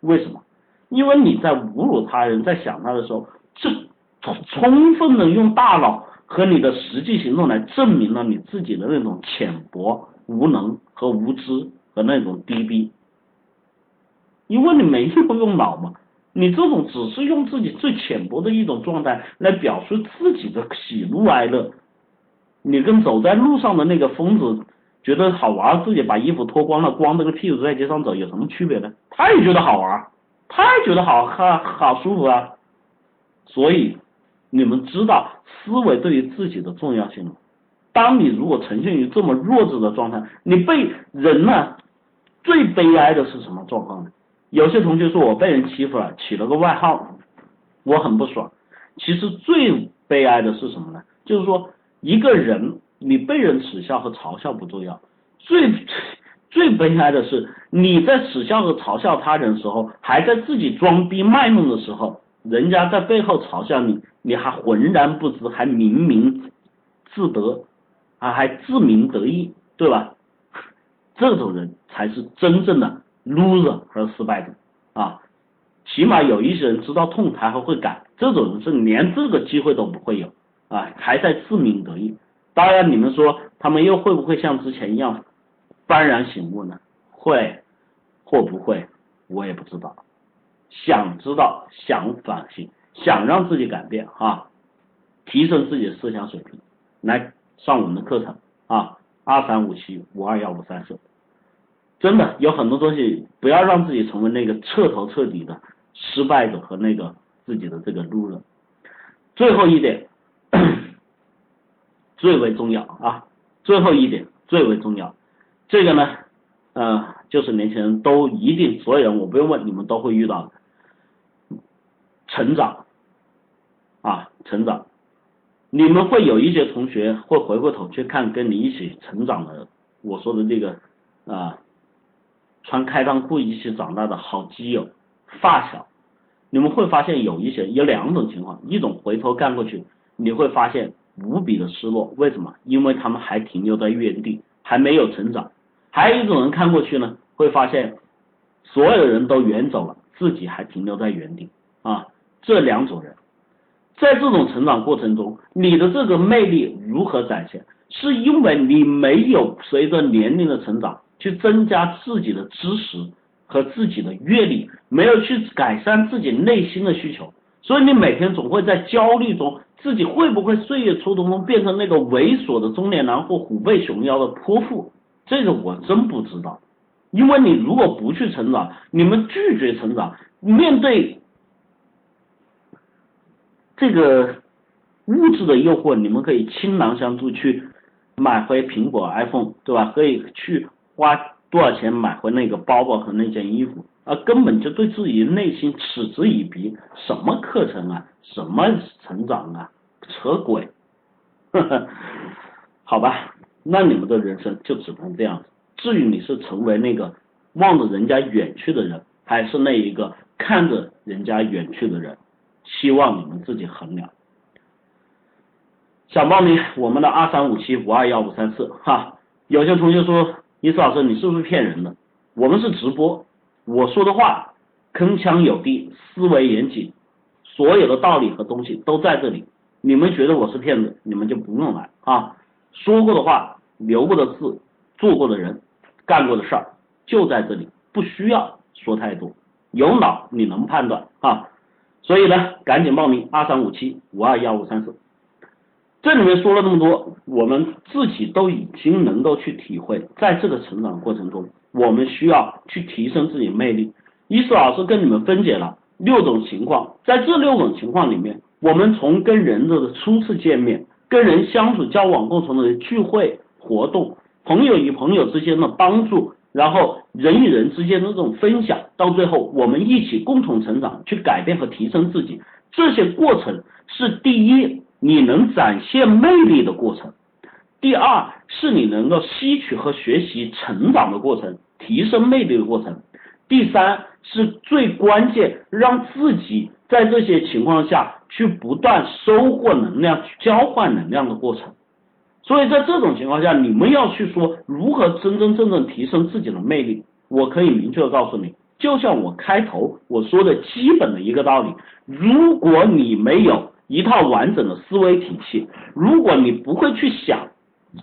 为什么？因为你在侮辱他人，在想他的时候，是充充分的用大脑。和你的实际行动来证明了你自己的那种浅薄、无能和无知和那种低逼，因为你没有用脑嘛，你这种只是用自己最浅薄的一种状态来表述自己的喜怒哀乐，你跟走在路上的那个疯子觉得好玩，自己把衣服脱光了，光着个屁股在街上走有什么区别呢？他也觉得好玩，他也觉得好好好舒服啊。所以你们知道思维对于自己的重要性吗？当你如果呈现于这么弱智的状态，你被人呢最悲哀的是什么状况呢？有些同学说我被人欺负了，起了个外号，我很不爽。其实最悲哀的是什么呢？就是说一个人你被人耻笑和嘲笑不重要，最 最悲哀的是你在耻笑和嘲笑他人的时候，还在自己装逼卖弄的时候，人家在背后嘲笑你，你还浑然不知，还明明自得。啊，还自鸣得意，对吧？这种人才是真正的 loser 和失败者啊！起码有一些人知道痛，他还会改。这种人是连这个机会都不会有啊，还在自鸣得意。当然，你们说他们又会不会像之前一样幡然醒悟呢？会或不会，我也不知道。想知道，想反省，想让自己改变啊，提升自己的思想水平，来。上我们的课程啊，二三五七五二幺五三四，真的有很多东西，不要让自己成为那个彻头彻底的失败者和那个自己的这个路人。最后一点，最为重要啊，最后一点最为重要，这个呢，呃，就是年轻人都一定，所有人我不用问，你们都会遇到，成长。啊，成长。你们会有一些同学会回过头去看跟你一起成长的，我说的这个啊，穿开裆裤一起长大的好基友、发小，你们会发现有一些有两种情况，一种回头看过去，你会发现无比的失落，为什么？因为他们还停留在原地，还没有成长；还有一种人看过去呢，会发现所有人都远走了，自己还停留在原地。啊，这两种人。在这种成长过程中，你的这个魅力如何展现？是因为你没有随着年龄的成长去增加自己的知识和自己的阅历，没有去改善自己内心的需求，所以你每天总会在焦虑中，自己会不会岁月蹉跎中变成那个猥琐的中年男或虎背熊腰的泼妇？这个我真不知道，因为你如果不去成长，你们拒绝成长，面对。这个物质的诱惑，你们可以倾囊相助去买回苹果 iPhone，对吧？可以去花多少钱买回那个包包和那件衣服，啊，根本就对自己内心嗤之以鼻。什么课程啊，什么成长啊，扯鬼！呵呵，好吧，那你们的人生就只能这样子。至于你是成为那个望着人家远去的人，还是那一个看着人家远去的人？希望你们自己衡量。想报名我们的二三五七五二幺五三四哈，有些同学说，伊斯老师你是不是骗人的？我们是直播，我说的话铿锵有力，思维严谨，所有的道理和东西都在这里。你们觉得我是骗子，你们就不用来啊。说过的话，留过的字，做过的人，干过的事儿就在这里，不需要说太多。有脑你能判断啊。所以呢，赶紧报名二三五七五二幺五三四。这里面说了那么多，我们自己都已经能够去体会，在这个成长过程中，我们需要去提升自己魅力。伊斯老师跟你们分解了六种情况，在这六种情况里面，我们从跟人的初次见面、跟人相处交往过程的聚会活动、朋友与朋友之间的帮助。然后人与人之间的这种分享，到最后我们一起共同成长，去改变和提升自己，这些过程是第一，你能展现魅力的过程；第二，是你能够吸取和学习成长的过程，提升魅力的过程；第三，是最关键，让自己在这些情况下去不断收获能量、交换能量的过程。所以在这种情况下，你们要去说如何真真正正提升自己的魅力，我可以明确的告诉你，就像我开头我说的基本的一个道理，如果你没有一套完整的思维体系，如果你不会去想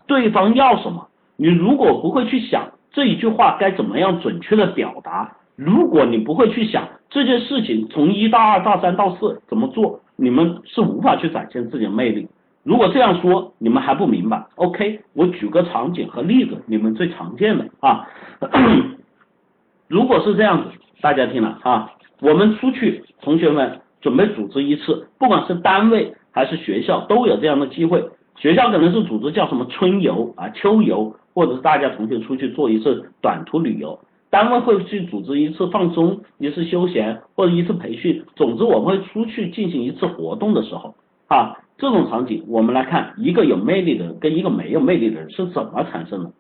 对方要什么，你如果不会去想这一句话该怎么样准确的表达，如果你不会去想这件事情从一到二到三到四怎么做，你们是无法去展现自己的魅力。如果这样说你们还不明白，OK，我举个场景和例子，你们最常见的啊。如果是这样子，大家听了啊，我们出去，同学们准备组织一次，不管是单位还是学校，都有这样的机会。学校可能是组织叫什么春游啊、秋游，或者是大家同学出去做一次短途旅游。单位会去组织一次放松、一次休闲或者一次培训。总之，我们会出去进行一次活动的时候啊，这种场景，我们来看一个有魅力的人跟一个没有魅力的人是怎么产生的。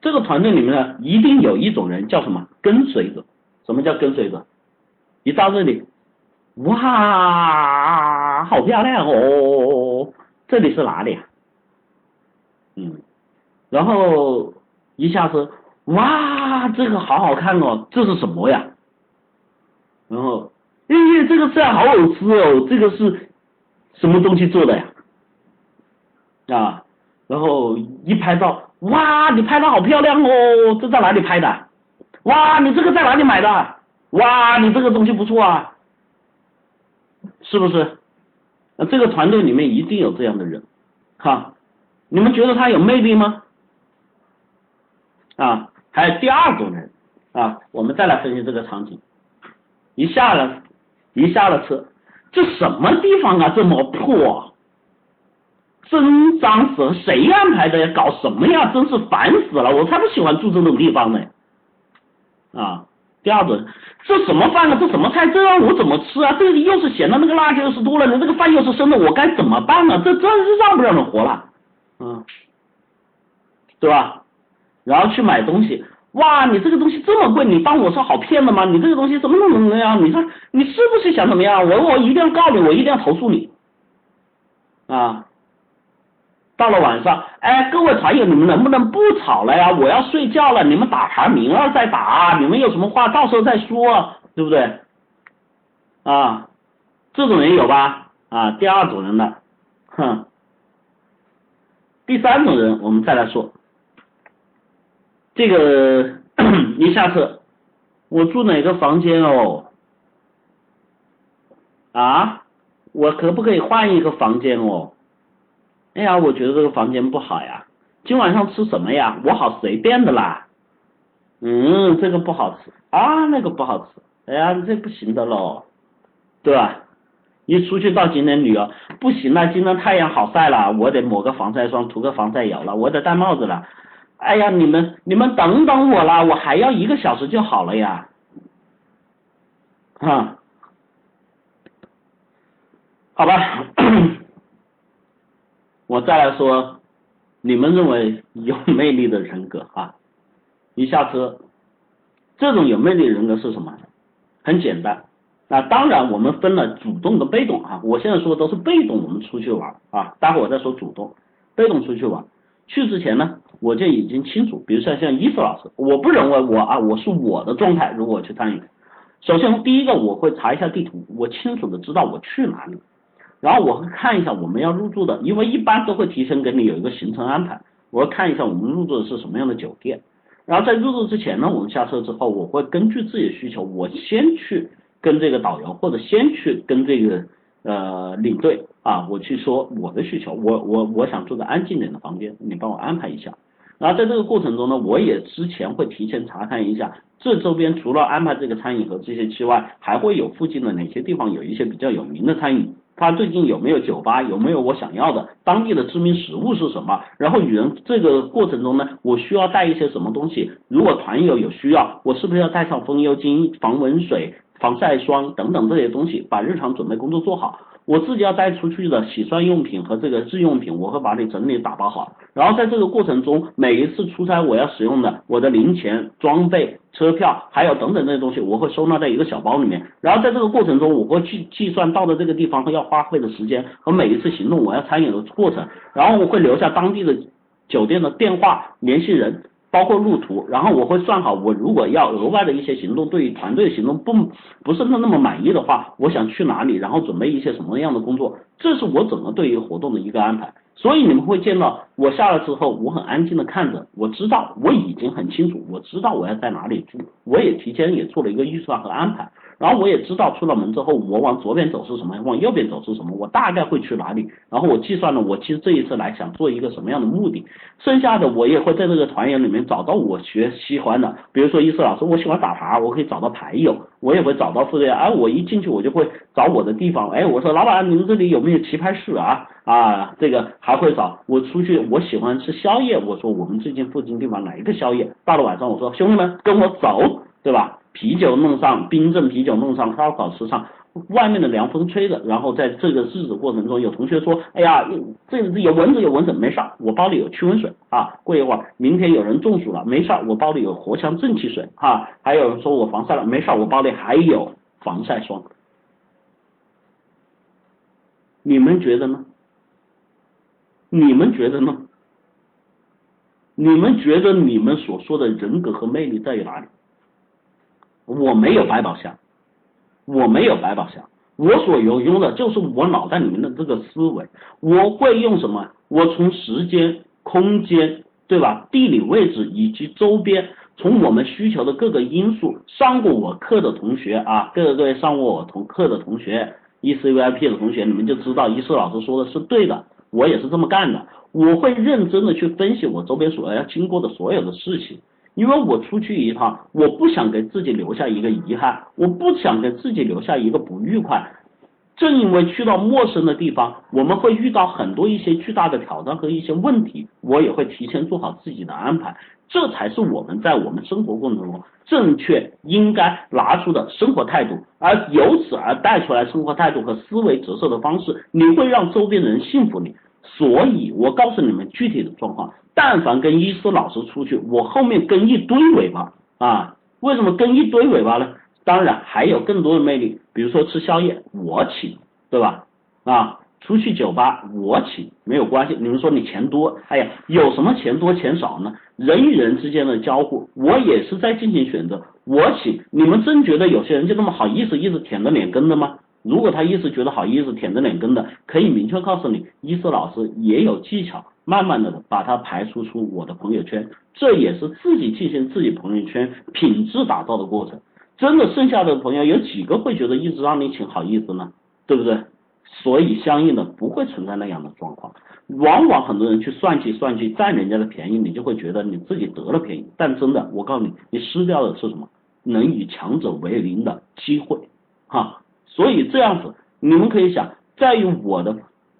这个团队里面呢，一定有一种人叫什么跟随者。什么叫跟随者？一到这里，哇，好漂亮哦！这里是哪里啊？嗯，然后一下子，哇，这个好好看哦，这是什么呀？然后，哎，这个菜好好吃哦，这个是什么东西做的呀？啊，然后一拍照。哇，你拍的好漂亮哦！这在哪里拍的？哇，你这个在哪里买的？哇，你这个东西不错啊，是不是？那这个团队里面一定有这样的人，哈，你们觉得他有魅力吗？啊，还有第二种人啊，我们再来分析这个场景，一下了，一下了车，这什么地方啊，这么破？真脏死了！谁安排的呀？搞什么呀？真是烦死了！我才不喜欢住这种地方呢！啊，第二顿，这什么饭啊？这什么菜？这让我怎么吃啊？这里又是咸的，那个辣椒又是多了，你这个饭又是生的，我该怎么办呢？这真是让不让人活了？嗯，对吧？然后去买东西，哇，你这个东西这么贵，你当我是好骗的吗？你这个东西怎么怎么怎么样？你说你是不是想怎么样？我我一定要告你，我一定要投诉你啊！到了晚上，哎，各位团友，你们能不能不吵了呀？我要睡觉了，你们打牌明儿再打，你们有什么话到时候再说，对不对？啊，这种人有吧？啊，第二种人呢，哼，第三种人，我们再来说，这个 一下次，我住哪个房间哦？啊，我可不可以换一个房间哦？哎呀，我觉得这个房间不好呀。今晚上吃什么呀？我好随便的啦。嗯，这个不好吃啊，那个不好吃。哎呀，这不行的喽，对吧？一出去到景点旅游，不行了，今天太阳好晒了，我得抹个防晒霜，涂个防晒油了，我得戴帽子了。哎呀，你们你们等等我啦，我还要一个小时就好了呀。啊，好吧。我再来说，你们认为有魅力的人格啊，一下车，这种有魅力的人格是什么？很简单，那当然我们分了主动跟被动啊，我现在说的都是被动，我们出去玩啊，待会我再说主动，被动出去玩，去之前呢，我就已经清楚，比如说像伊思老师，我不认为我啊我是我的状态，如果我去参与，首先第一个我会查一下地图，我清楚的知道我去哪里。然后我会看一下我们要入住的，因为一般都会提前给你有一个行程安排。我会看一下我们入住的是什么样的酒店。然后在入住之前呢，我们下车之后，我会根据自己的需求，我先去跟这个导游或者先去跟这个呃领队啊，我去说我的需求，我我我想住个安静点的房间，你帮我安排一下。然后在这个过程中呢，我也之前会提前查看一下，这周边除了安排这个餐饮和这些之外，还会有附近的哪些地方有一些比较有名的餐饮。他最近有没有酒吧？有没有我想要的当地的知名食物是什么？然后与人这个过程中呢，我需要带一些什么东西？如果团友有需要，我是不是要带上风油精、防蚊水、防晒霜等等这些东西，把日常准备工作做好？我自己要带出去的洗涮用品和这个日用品，我会把你整理打包好。然后在这个过程中，每一次出差我要使用的我的零钱、装备、车票，还有等等这些东西，我会收纳在一个小包里面。然后在这个过程中，我会去计算到的这个地方要花费的时间和每一次行动我要参与的过程。然后我会留下当地的酒店的电话联系人。包括路途，然后我会算好，我如果要额外的一些行动，对于团队行动不不是那那么满意的话，我想去哪里，然后准备一些什么样的工作，这是我整个对于活动的一个安排。所以你们会见到我下了之后，我很安静的看着，我知道我已经很清楚，我知道我要在哪里住，我也提前也做了一个预算和安排。然后我也知道出了门之后我往左边走是什么，往右边走是什么，我大概会去哪里，然后我计算了我其实这一次来想做一个什么样的目的，剩下的我也会在这个团员里面找到我学喜欢的，比如说伊思老师我喜欢打牌，我可以找到牌友，我也会找到副队，哎，我一进去我就会找我的地方，哎，我说老板你们这里有没有棋牌室啊？啊，这个还会找我出去，我喜欢吃宵夜，我说我们最近附近地方哪一个宵夜？到了晚上我说兄弟们跟我走，对吧？啤酒弄上，冰镇啤酒弄上，烧烤吃上，外面的凉风吹着，然后在这个日子过程中，有同学说，哎呀，这有蚊子有蚊子，没事儿，我包里有驱蚊水啊。过一会儿，明天有人中暑了，没事儿，我包里有藿香正气水啊。还有人说我防晒了，没事儿，我包里还有防晒霜。你们觉得呢？你们觉得呢？你们觉得你们所说的人格和魅力在于哪里？我没有百宝箱，我没有百宝箱，我所拥有的就是我脑袋里面的这个思维。我会用什么？我从时间、空间，对吧？地理位置以及周边，从我们需求的各个因素，上过我课的同学啊，各个各位上过我同课的同学，E C V I P 的同学，你们就知道一世老师说的是对的。我也是这么干的，我会认真的去分析我周边所要经过的所有的事情，因为我出去一趟，我不想给自己留下一个遗憾，我不想给自己留下一个不愉快。正因为去到陌生的地方，我们会遇到很多一些巨大的挑战和一些问题，我也会提前做好自己的安排，这才是我们在我们生活过程中正确应该拿出的生活态度，而由此而带出来生活态度和思维折射的方式，你会让周边的人信服你。所以我告诉你们具体的状况，但凡跟医师老师出去，我后面跟一堆尾巴啊，为什么跟一堆尾巴呢？当然还有更多的魅力，比如说吃宵夜我请，对吧？啊，出去酒吧我请，没有关系。你们说你钱多，哎呀，有什么钱多钱少呢？人与人之间的交互，我也是在进行选择，我请。你们真觉得有些人就那么好意思一直舔着脸跟的吗？如果他一直觉得好意思舔着脸跟的，可以明确告诉你，一是老师也有技巧，慢慢的把他排除出我的朋友圈，这也是自己进行自己朋友圈品质打造的过程。真的剩下的朋友有几个会觉得一直让你请好意思呢？对不对？所以相应的不会存在那样的状况。往往很多人去算计算计占人家的便宜，你就会觉得你自己得了便宜。但真的，我告诉你，你失掉的是什么？能与强者为邻的机会，哈。所以这样子，你们可以想，在于我的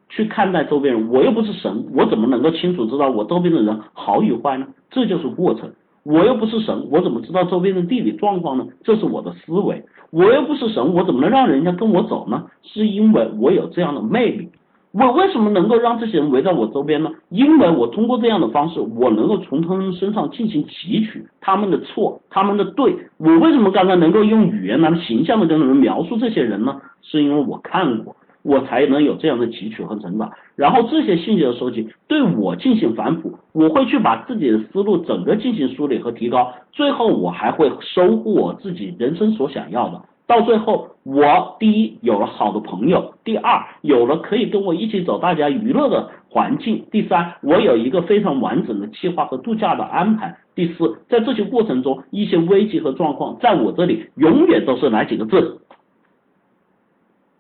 去看待周边人，我又不是神，我怎么能够清楚知道我周边的人好与坏呢？这就是过程。我又不是神，我怎么知道周边的地理状况呢？这是我的思维。我又不是神，我怎么能让人家跟我走呢？是因为我有这样的魅力。我为什么能够让这些人围在我周边呢？因为我通过这样的方式，我能够从他们身上进行汲取他们的错，他们的对。我为什么刚才能够用语言来形象的跟你们描述这些人呢？是因为我看过。我才能有这样的汲取和成长，然后这些信息的收集对我进行反哺，我会去把自己的思路整个进行梳理和提高，最后我还会收获我自己人生所想要的。到最后，我第一有了好的朋友，第二有了可以跟我一起走大家娱乐的环境，第三我有一个非常完整的计划和度假的安排，第四在这些过程中一些危机和状况在我这里永远都是哪几个字？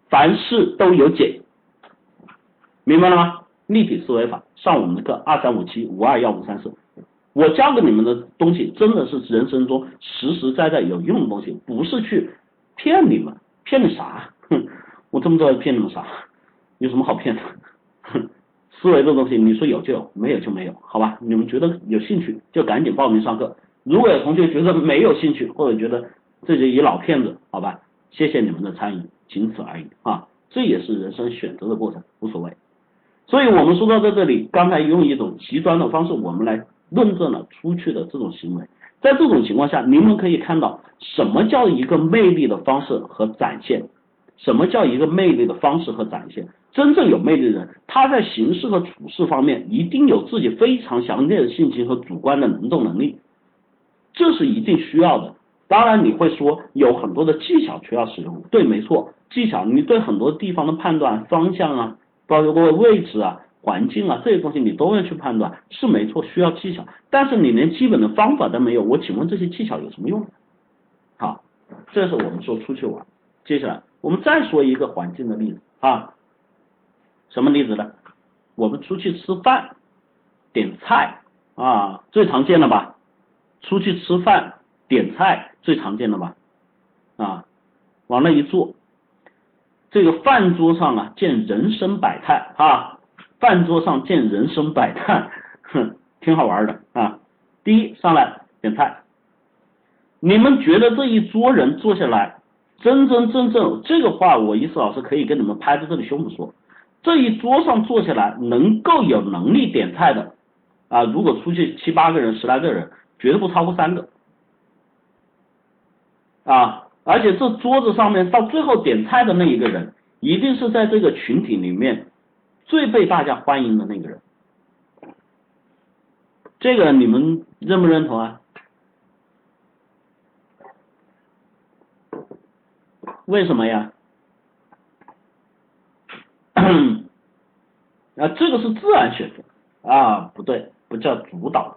凡事都有解，明白了吗？立体思维法，上我们的课二三五七五二幺五三四，我教给你们的东西真的是人生中实实在在有用的东西，不是去骗你们，骗你啥？哼，我这么多骗你们啥？有什么好骗的？哼，思维这东西，你说有就有，没有就没有，好吧？你们觉得有兴趣就赶紧报名上课，如果有同学觉得没有兴趣，或者觉得自己一老骗子，好吧？谢谢你们的参与。仅此而已啊，这也是人生选择的过程，无所谓。所以我们说到在这里，刚才用一种极端的方式，我们来论证了出去的这种行为。在这种情况下，你们可以看到什么叫一个魅力的方式和展现，什么叫一个魅力的方式和展现。真正有魅力的人，他在行事和处事方面一定有自己非常强烈的信心和主观的能动能力，这是一定需要的。当然你会说有很多的技巧需要使用，对，没错。技巧，你对很多地方的判断方向啊，包括位置啊、环境啊这些东西，你都要去判断，是没错，需要技巧。但是你连基本的方法都没有，我请问这些技巧有什么用？好，这是我们说出去玩。接下来我们再说一个环境的例子啊，什么例子呢？我们出去吃饭点菜啊，最常见的吧？出去吃饭点菜最常见的吧？啊，往那一坐，这个饭桌上啊见人生百态啊，饭桌上见人生百态，哼，挺好玩的啊。第一上来点菜，你们觉得这一桌人坐下来，真真正正这个话，我意思老师可以跟你们拍在这里胸脯说，这一桌上坐下来能够有能力点菜的啊，如果出去七八个人、十来个人，绝对不超过三个啊。而且这桌子上面到最后点菜的那一个人，一定是在这个群体里面最被大家欢迎的那个人。这个你们认不认同啊？为什么呀？啊，这个是自然选择啊，不对，不叫主导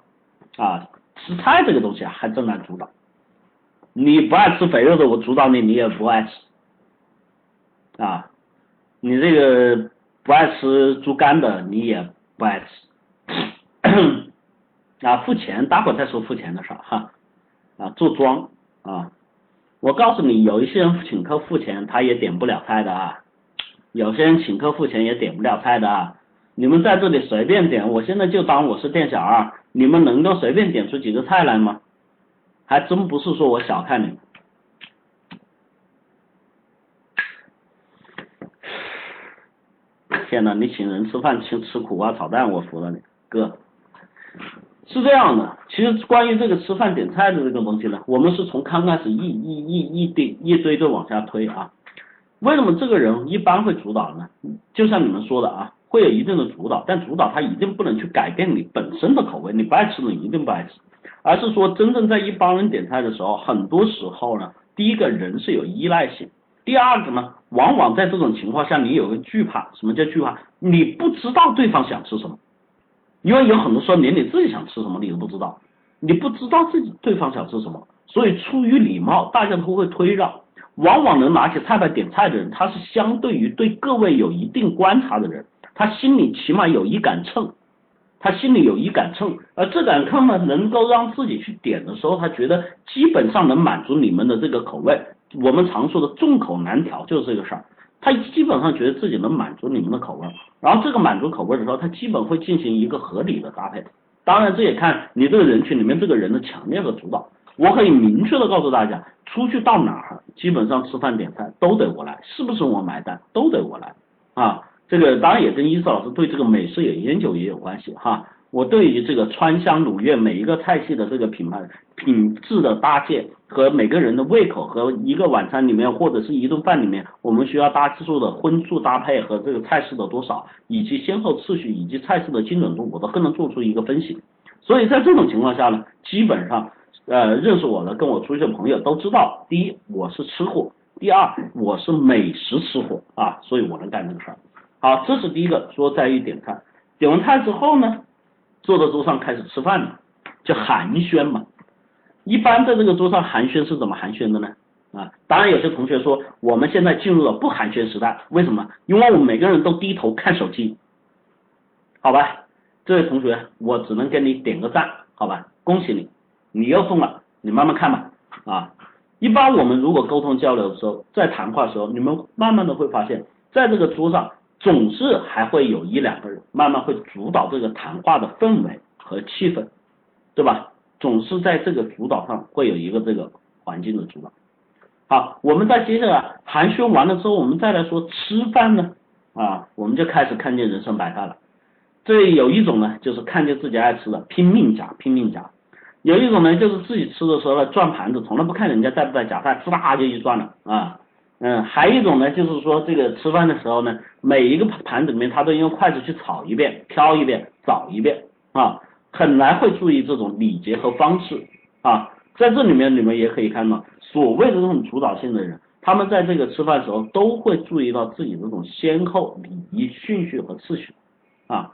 啊，吃菜这个东西啊，还真难主导。你不爱吃肥肉的，我主导你，你也不爱吃啊。你这个不爱吃猪肝的，你也不爱吃 啊。付钱，待会再说付钱的事儿哈。啊，做庄啊，我告诉你，有一些人请客付钱，他也点不了菜的啊。有些人请客付钱也点不了菜的啊。你们在这里随便点，我现在就当我是店小二，你们能够随便点出几个菜来吗？还真不是说我小看你们，天哪！你请人吃饭请吃苦瓜炒蛋，我服了你，哥。是这样的，其实关于这个吃饭点菜的这个东西呢，我们是从刚开始一一一一堆一堆堆往下推啊。为什么这个人一般会主导呢？就像你们说的啊，会有一定的主导，但主导他一定不能去改变你本身的口味，你不爱吃的一定不爱吃。而是说，真正在一帮人点菜的时候，很多时候呢，第一个人是有依赖性，第二个呢，往往在这种情况下，你有个惧怕。什么叫惧怕？你不知道对方想吃什么，因为有很多时候连你自己想吃什么你都不知道，你不知道自己对方想吃什么，所以出于礼貌，大家都会推让。往往能拿起菜牌点菜的人，他是相对于对各位有一定观察的人，他心里起码有一杆秤。他心里有一杆秤，而这杆秤呢，能够让自己去点的时候，他觉得基本上能满足你们的这个口味。我们常说的众口难调就是这个事儿。他基本上觉得自己能满足你们的口味，然后这个满足口味的时候，他基本会进行一个合理的搭配。当然，这也看你这个人群里面这个人的强烈的主导。我可以明确的告诉大家，出去到哪儿，基本上吃饭点菜都得我来，是不是我买单都得我来啊。这个当然也跟伊斯老师对这个美食也研究也有关系哈。我对于这个川湘鲁粤每一个菜系的这个品牌品质的搭建和每个人的胃口和一个晚餐里面或者是一顿饭里面我们需要搭数的荤素搭配和这个菜式的多少以及先后次序以及菜式的精准度我都更能做出一个分析。所以在这种情况下呢，基本上呃认识我的跟我出去的朋友都知道，第一我是吃货，第二我是美食吃货啊，所以我能干这个事儿。好，这是第一个，说在于点菜，点完菜之后呢，坐到桌上开始吃饭了，叫寒暄嘛。一般在这个桌上寒暄是怎么寒暄的呢？啊，当然有些同学说我们现在进入了不寒暄时代，为什么？因为我们每个人都低头看手机。好吧，这位同学，我只能给你点个赞，好吧，恭喜你，你又中了，你慢慢看吧。啊，一般我们如果沟通交流的时候，在谈话的时候，你们慢慢的会发现，在这个桌上。总是还会有一两个人慢慢会主导这个谈话的氛围和气氛，对吧？总是在这个主导上会有一个这个环境的主导。好，我们再接下来寒暄完了之后，我们再来说吃饭呢啊，我们就开始看见人生百态了。这有一种呢，就是看见自己爱吃的拼命夹拼命夹；有一种呢，就是自己吃的时候呢转盘子，从来不看人家在不在夹菜，呲啦就一转了啊。嗯，还有一种呢，就是说这个吃饭的时候呢，每一个盘子里面他都用筷子去炒一遍、挑一遍、找一遍啊，很难会注意这种礼节和方式啊。在这里面你们也可以看到，所谓的这种主导性的人，他们在这个吃饭时候都会注意到自己这种先后礼仪顺序和次序啊。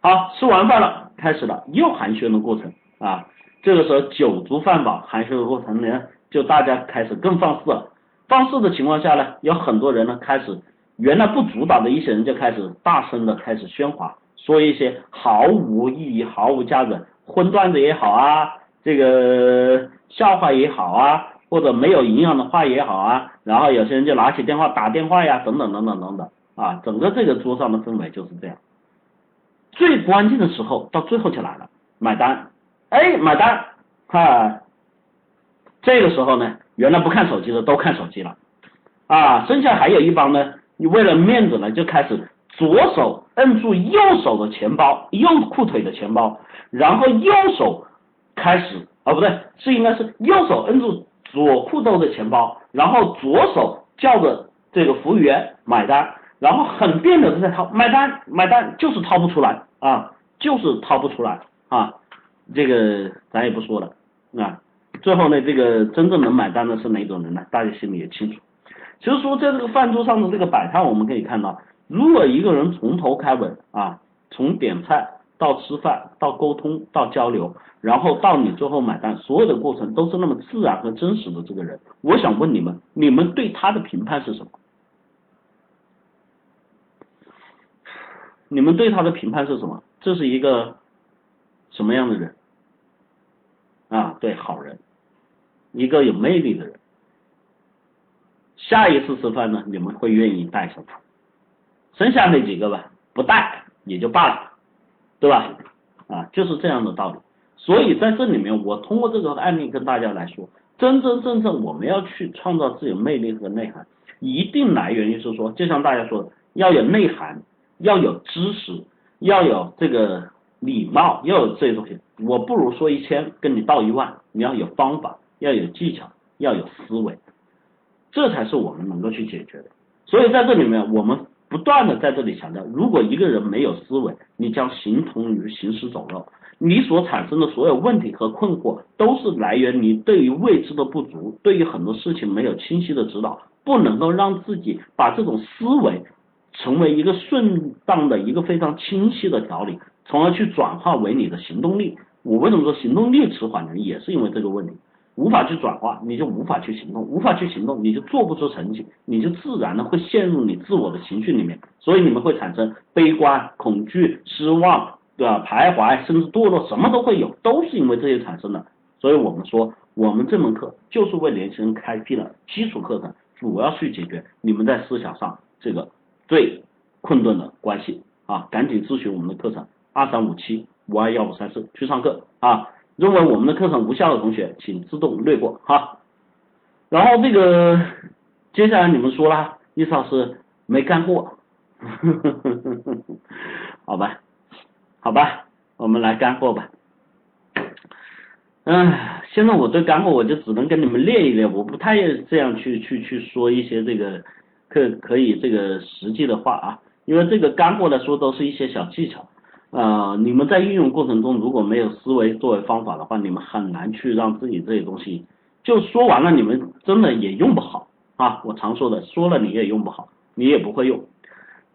好，吃完饭了，开始了又寒暄的过程啊。这个时候酒足饭饱，寒暄的过程呢，就大家开始更放肆了。放肆的情况下呢，有很多人呢开始，原来不主导的一些人就开始大声的开始喧哗，说一些毫无意义、毫无价值、荤段子也好啊，这个笑话也好啊，或者没有营养的话也好啊，然后有些人就拿起电话打电话呀，等等等等等等啊，整个这个桌上的氛围就是这样。最关键的时候到最后就来了，买单，哎，买单，哈，这个时候呢。原来不看手机的都看手机了，啊，剩下还有一帮呢，你为了面子呢，就开始左手摁住右手的钱包，右裤腿的钱包，然后右手开始，啊不对，是应该是右手摁住左裤兜的钱包，然后左手叫着这个服务员买单，然后很别扭的在掏，买单买单就是掏不出来啊，就是掏不出来啊，这个咱也不说了啊。最后呢，这个真正能买单的是哪种人呢？大家心里也清楚。其实说在这个饭桌上的这个摆摊，我们可以看到，如果一个人从头开尾啊，从点菜到吃饭到沟通到交流，然后到你最后买单，所有的过程都是那么自然和真实的这个人，我想问你们，你们对他的评判是什么？你们对他的评判是什么？这是一个什么样的人？啊，对，好人。一个有魅力的人，下一次吃饭呢，你们会愿意带上他，剩下那几个吧，不带也就罢了，对吧？啊，就是这样的道理。所以在这里面，我通过这个案例跟大家来说，真真正正我们要去创造自己魅力和内涵，一定来源于是说，就像大家说的，要有内涵，要有知识，要有这个礼貌，要有这些东西。我不如说一千，跟你道一万，你要有方法。要有技巧，要有思维，这才是我们能够去解决的。所以在这里面，我们不断的在这里强调，如果一个人没有思维，你将形同于行尸走肉。你所产生的所有问题和困惑，都是来源于对于未知的不足，对于很多事情没有清晰的指导，不能够让自己把这种思维成为一个顺当的一个非常清晰的条理，从而去转化为你的行动力。我为什么说行动力迟缓呢？也是因为这个问题。无法去转化，你就无法去行动，无法去行动，你就做不出成绩，你就自然的会陷入你自我的情绪里面，所以你们会产生悲观、恐惧、失望，对吧？徘徊，甚至堕落，什么都会有，都是因为这些产生的。所以我们说，我们这门课就是为年轻人开辟了基础课程，主要去解决你们在思想上这个最困顿的关系啊！赶紧咨询我们的课程二三五七五二幺五三四去上课啊！认为我们的课程无效的同学，请自动略过哈。然后这个接下来你们说了，意思是没干货，好吧，好吧，我们来干货吧。嗯，现在我对干货我就只能跟你们列一列，我不太这样去去去说一些这个可可以这个实际的话啊，因为这个干货来说都是一些小技巧。呃，你们在运用过程中如果没有思维作为方法的话，你们很难去让自己这些东西，就说完了，你们真的也用不好啊。我常说的，说了你也用不好，你也不会用。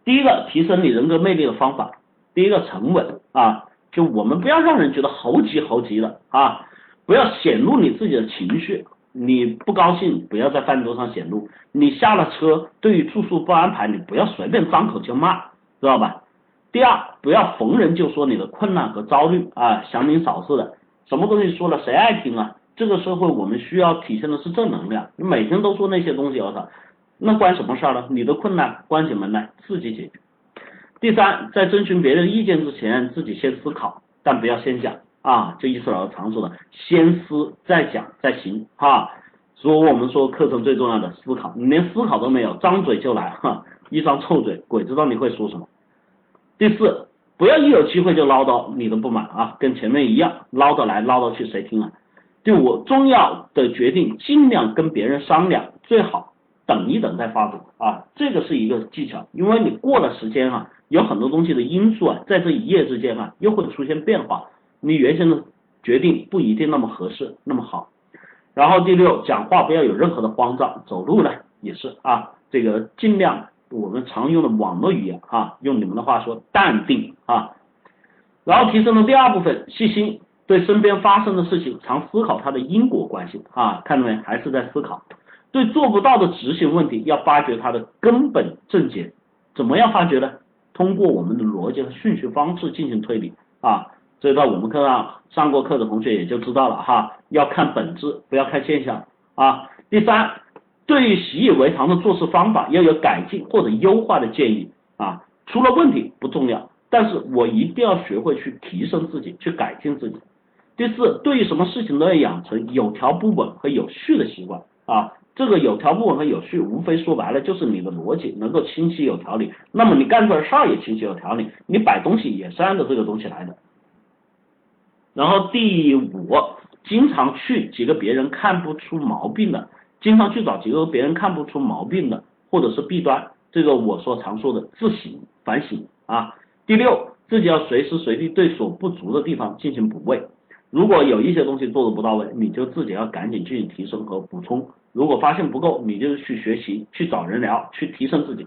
第一个提升你人格魅力的方法，第一个沉稳啊，就我们不要让人觉得猴急猴急的啊，不要显露你自己的情绪，你不高兴不要在饭桌上显露，你下了车对于住宿不安排，你不要随便张口就骂，知道吧？第二，不要逢人就说你的困难和焦虑啊，祥林嫂似的，什么东西说了谁爱听啊？这个社会我们需要体现的是正能量，你每天都说那些东西，我操，那关什么事儿呢？你的困难关起门来自己解决。第三，在征询别人意见之前，自己先思考，但不要先讲啊，这意思老师常说的，先思再讲再行哈。所以我们说课程最重要的思考，你连思考都没有，张嘴就来哈，一张臭嘴，鬼知道你会说什么。第四，不要一有机会就唠叨你的不满啊，跟前面一样唠叨来唠叨去，谁听啊？第五，重要的决定尽量跟别人商量，最好等一等再发布啊，这个是一个技巧，因为你过了时间啊，有很多东西的因素啊，在这一夜之间啊，又会出现变化，你原先的决定不一定那么合适，那么好。然后第六，讲话不要有任何的慌张，走路呢也是啊，这个尽量。我们常用的网络语言啊，用你们的话说，淡定啊，然后提升了第二部分，细心，对身边发生的事情常思考它的因果关系啊，看到没？还是在思考。对做不到的执行问题，要发掘它的根本症结。怎么样发掘呢？通过我们的逻辑和顺序方式进行推理啊。这到我们课上上过课的同学也就知道了哈，要看本质，不要看现象啊。第三，对于习以为常的做事方法，要有改进或者优化的建议啊。出了问题不重要，但是我一定要学会去提升自己，去改进自己。第四，对于什么事情都要养成有条不紊和有序的习惯啊。这个有条不紊和有序，无非说白了就是你的逻辑能够清晰有条理，那么你干出来事儿也清晰有条理，你摆东西也是按照这个东西来的。然后第五，经常去几个别人看不出毛病的，经常去找几个别人看不出毛病的，或者是弊端，这个我说常说的自省反省啊。第六，自己要随时随地对所不足的地方进行补位，如果有一些东西做的不到位，你就自己要赶紧进行提升和补充。如果发现不够，你就去学习，去找人聊，去提升自己。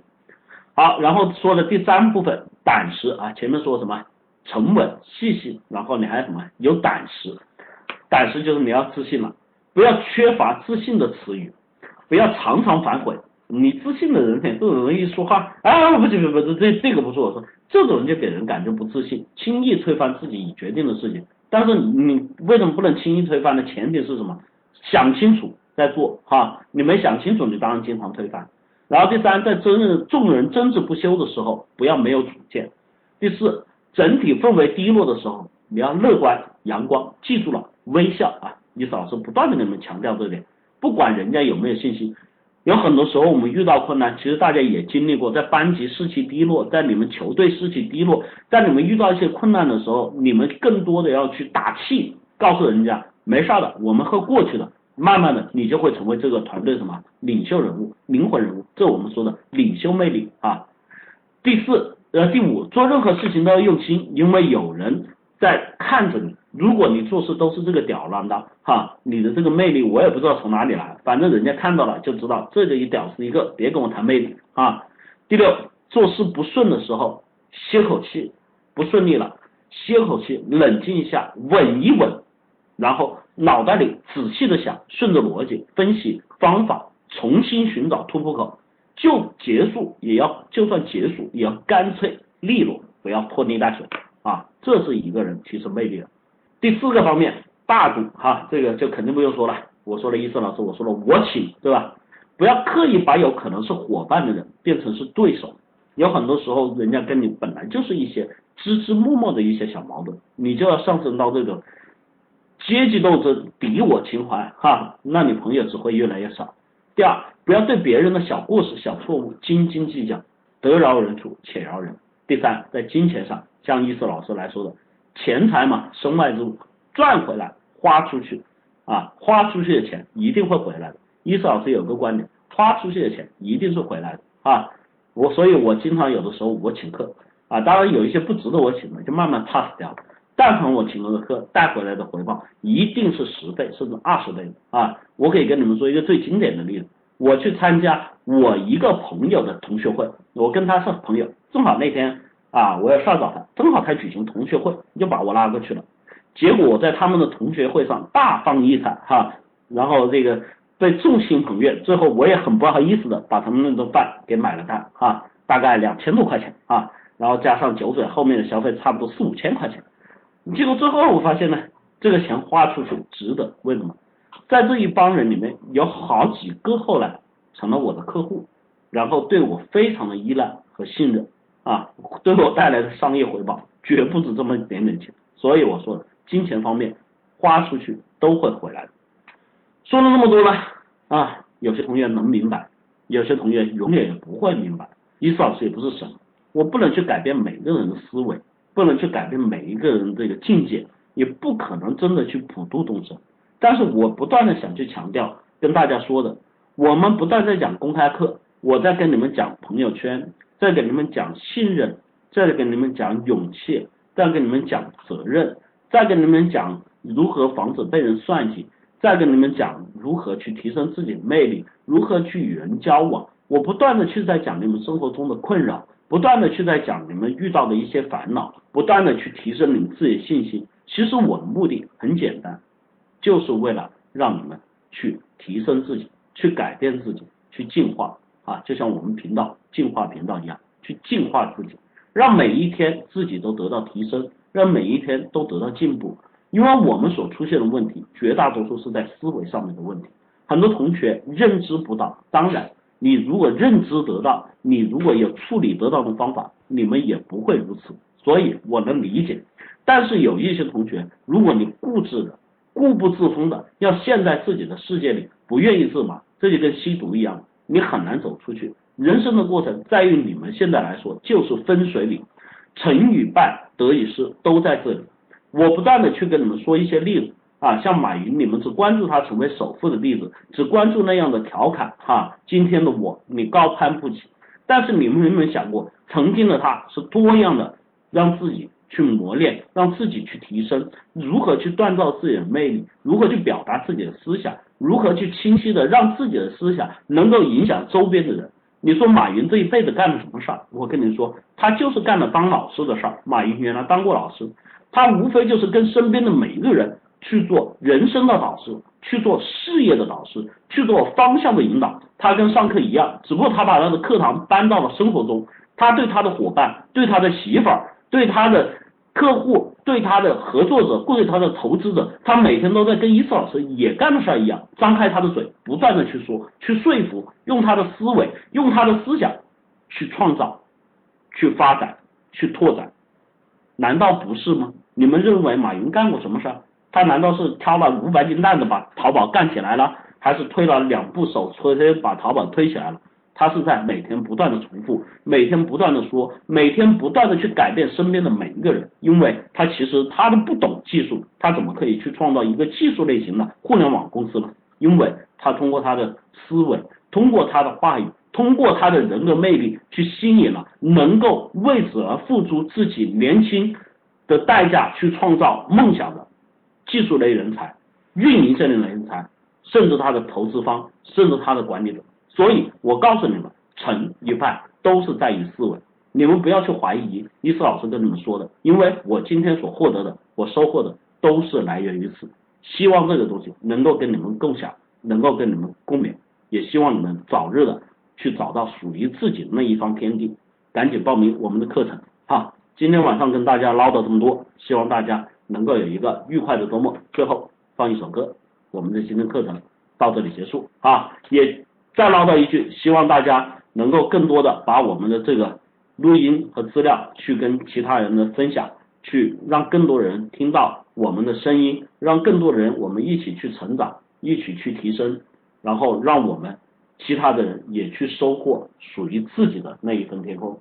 好，然后说的第三部分，胆识啊，前面说什么沉稳细心，然后你还有什么有胆识，胆识就是你要自信了，不要缺乏自信的词语，不要常常反悔。你自信的人呢，这种容易说话，啊，不行不行，这这个不是我说，这种人就给人感觉不自信，轻易推翻自己已决定的事情。但是你为什么不能轻易推翻呢？前提是什么？想清楚。再做哈，你没想清楚，你当然经常推翻。然后第三，在争众人争执不休的时候，不要没有主见。第四，整体氛围低落的时候，你要乐观阳光，记住了微笑啊！李老师不断的给你们强调这点，不管人家有没有信心，有很多时候我们遇到困难，其实大家也经历过，在班级士气低落，在你们球队士气低落，在你们遇到一些困难的时候，你们更多的要去打气，告诉人家没事的，我们会过去的。慢慢的，你就会成为这个团队什么领袖人物、灵魂人物，这我们说的领袖魅力啊。第四呃第五，做任何事情都要用心，因为有人在看着你。如果你做事都是这个吊儿郎当哈，你的这个魅力我也不知道从哪里来，反正人家看到了就知道这个一屌丝一个，别跟我谈魅力啊。第六，做事不顺的时候歇口气，不顺利了歇口气，冷静一下，稳一稳，然后。脑袋里仔细的想，顺着逻辑分析方法，重新寻找突破口，就结束也要，就算结束也要干脆利落，不要拖泥带水啊，这是一个人提升魅力的。第四个方面，大度哈，这个就肯定不用说了，我说了伊思老师，我说了我请，对吧？不要刻意把有可能是伙伴的人变成是对手，有很多时候人家跟你本来就是一些枝枝末末的一些小矛盾，你就要上升到这种。阶级斗争、敌我情怀，哈，那你朋友只会越来越少。第二，不要对别人的小故事、小错误斤斤计较，得饶人处且饶人。第三，在金钱上，像伊思老师来说的，钱财嘛，身外之物，赚回来花出去，啊，花出去的钱一定会回来的。伊思老师有个观点，花出去的钱一定是回来的啊。我所以，我经常有的时候我请客啊，当然有一些不值得我请的，就慢慢 pass 掉了。但凡我请了个客带回来的回报一定是十倍甚至二十倍的啊！我可以跟你们说一个最经典的例子，我去参加我一个朋友的同学会，我跟他是朋友，正好那天啊我要上找他，正好他举行同学会，就把我拉过去了。结果我在他们的同学会上大放异彩哈，然后这个被众星捧月，最后我也很不好意思的把他们那顿饭给买了单哈，大概两千多块钱啊，然后加上酒水后面的消费差不多四五千块钱。结果最后我发现呢，这个钱花出去值得，为什么？在这一帮人里面有好几个后来成了我的客户，然后对我非常的依赖和信任啊，对我带来的商业回报绝不止这么一点点钱。所以我说，金钱方面花出去都会回来的。说了那么多呢啊，有些同学能明白，有些同学永远也不会明白。伊思老师也不是神，我不能去改变每个人的思维。不能去改变每一个人这个境界，也不可能真的去普度众生。但是我不断的想去强调，跟大家说的，我们不断在讲公开课，我在跟你们讲朋友圈，在给你们讲信任，在跟你们讲勇气，在跟你们讲责任，在跟你们讲如何防止被人算计，在跟你们讲如何去提升自己的魅力，如何去与人交往。我不断的去在讲你们生活中的困扰。不断的去在讲你们遇到的一些烦恼，不断的去提升你们自己的信心。其实我的目的很简单，就是为了让你们去提升自己，去改变自己，去进化啊，就像我们频道进化频道一样，去进化自己，让每一天自己都得到提升，让每一天都得到进步。因为我们所出现的问题，绝大多数是在思维上面的问题。很多同学认知不到，当然，你如果认知得到，你如果有处理得到的方法，你们也不会如此。所以我能理解。但是有一些同学，如果你固执的、固步自封的，要陷在自己的世界里，不愿意自拔，这就跟吸毒一样，你很难走出去。人生的过程在于你们现在来说就是分水岭，成与败、得与失都在这里。我不断的去跟你们说一些例子啊，像马云，你们只关注他成为首富的例子，只关注那样的调侃哈。今天的我，你高攀不起。但是你们有没有想过，曾经的他是多样的，让自己去磨练，让自己去提升，如何去锻造自己的魅力，如何去表达自己的思想，如何去清晰的让自己的思想能够影响周边的人。你说马云这一辈子干了什么事儿？我跟你说，他就是干了当老师的事儿。马云原来当过老师。他无非就是跟身边的每一个人去做人生的导师，去做事业的导师，去做方向的引导。他跟上课一样，只不过他把他的课堂搬到了生活中。他对他的伙伴、对他的媳妇儿、对他的客户、对他的合作者、对他的投资者，他每天都在跟伊思老师也干的事一样，张开他的嘴，不断的去说，去说服，用他的思维，用他的思想去创造、去发展、去拓展。难道不是吗？你们认为马云干过什么事儿？他难道是挑了五百斤担子把淘宝干起来了，还是推了两部手推车把淘宝推起来了？他是在每天不断的重复，每天不断的说，每天不断的去改变身边的每一个人，因为他其实他都不懂技术，他怎么可以去创造一个技术类型的互联网公司呢？因为他通过他的思维，通过他的话语，通过他的人格魅力去吸引了能够为此而付出自己年轻。的代价去创造梦想的技术类人才、运营这类人才，甚至他的投资方，甚至他的管理者。所以我告诉你们，成与败都是在于思维。你们不要去怀疑伊斯老师跟你们说的，因为我今天所获得的，我收获的都是来源于此。希望这个东西能够跟你们共享，能够跟你们共勉，也希望你们早日的去找到属于自己的那一方天地，赶紧报名我们的课程哈。今天晚上跟大家唠叨这么多，希望大家能够有一个愉快的周末。最后放一首歌，我们的今天课程到这里结束啊！也再唠叨一句，希望大家能够更多的把我们的这个录音和资料去跟其他人的分享，去让更多人听到我们的声音，让更多人我们一起去成长，一起去提升，然后让我们其他的人也去收获属于自己的那一份天空。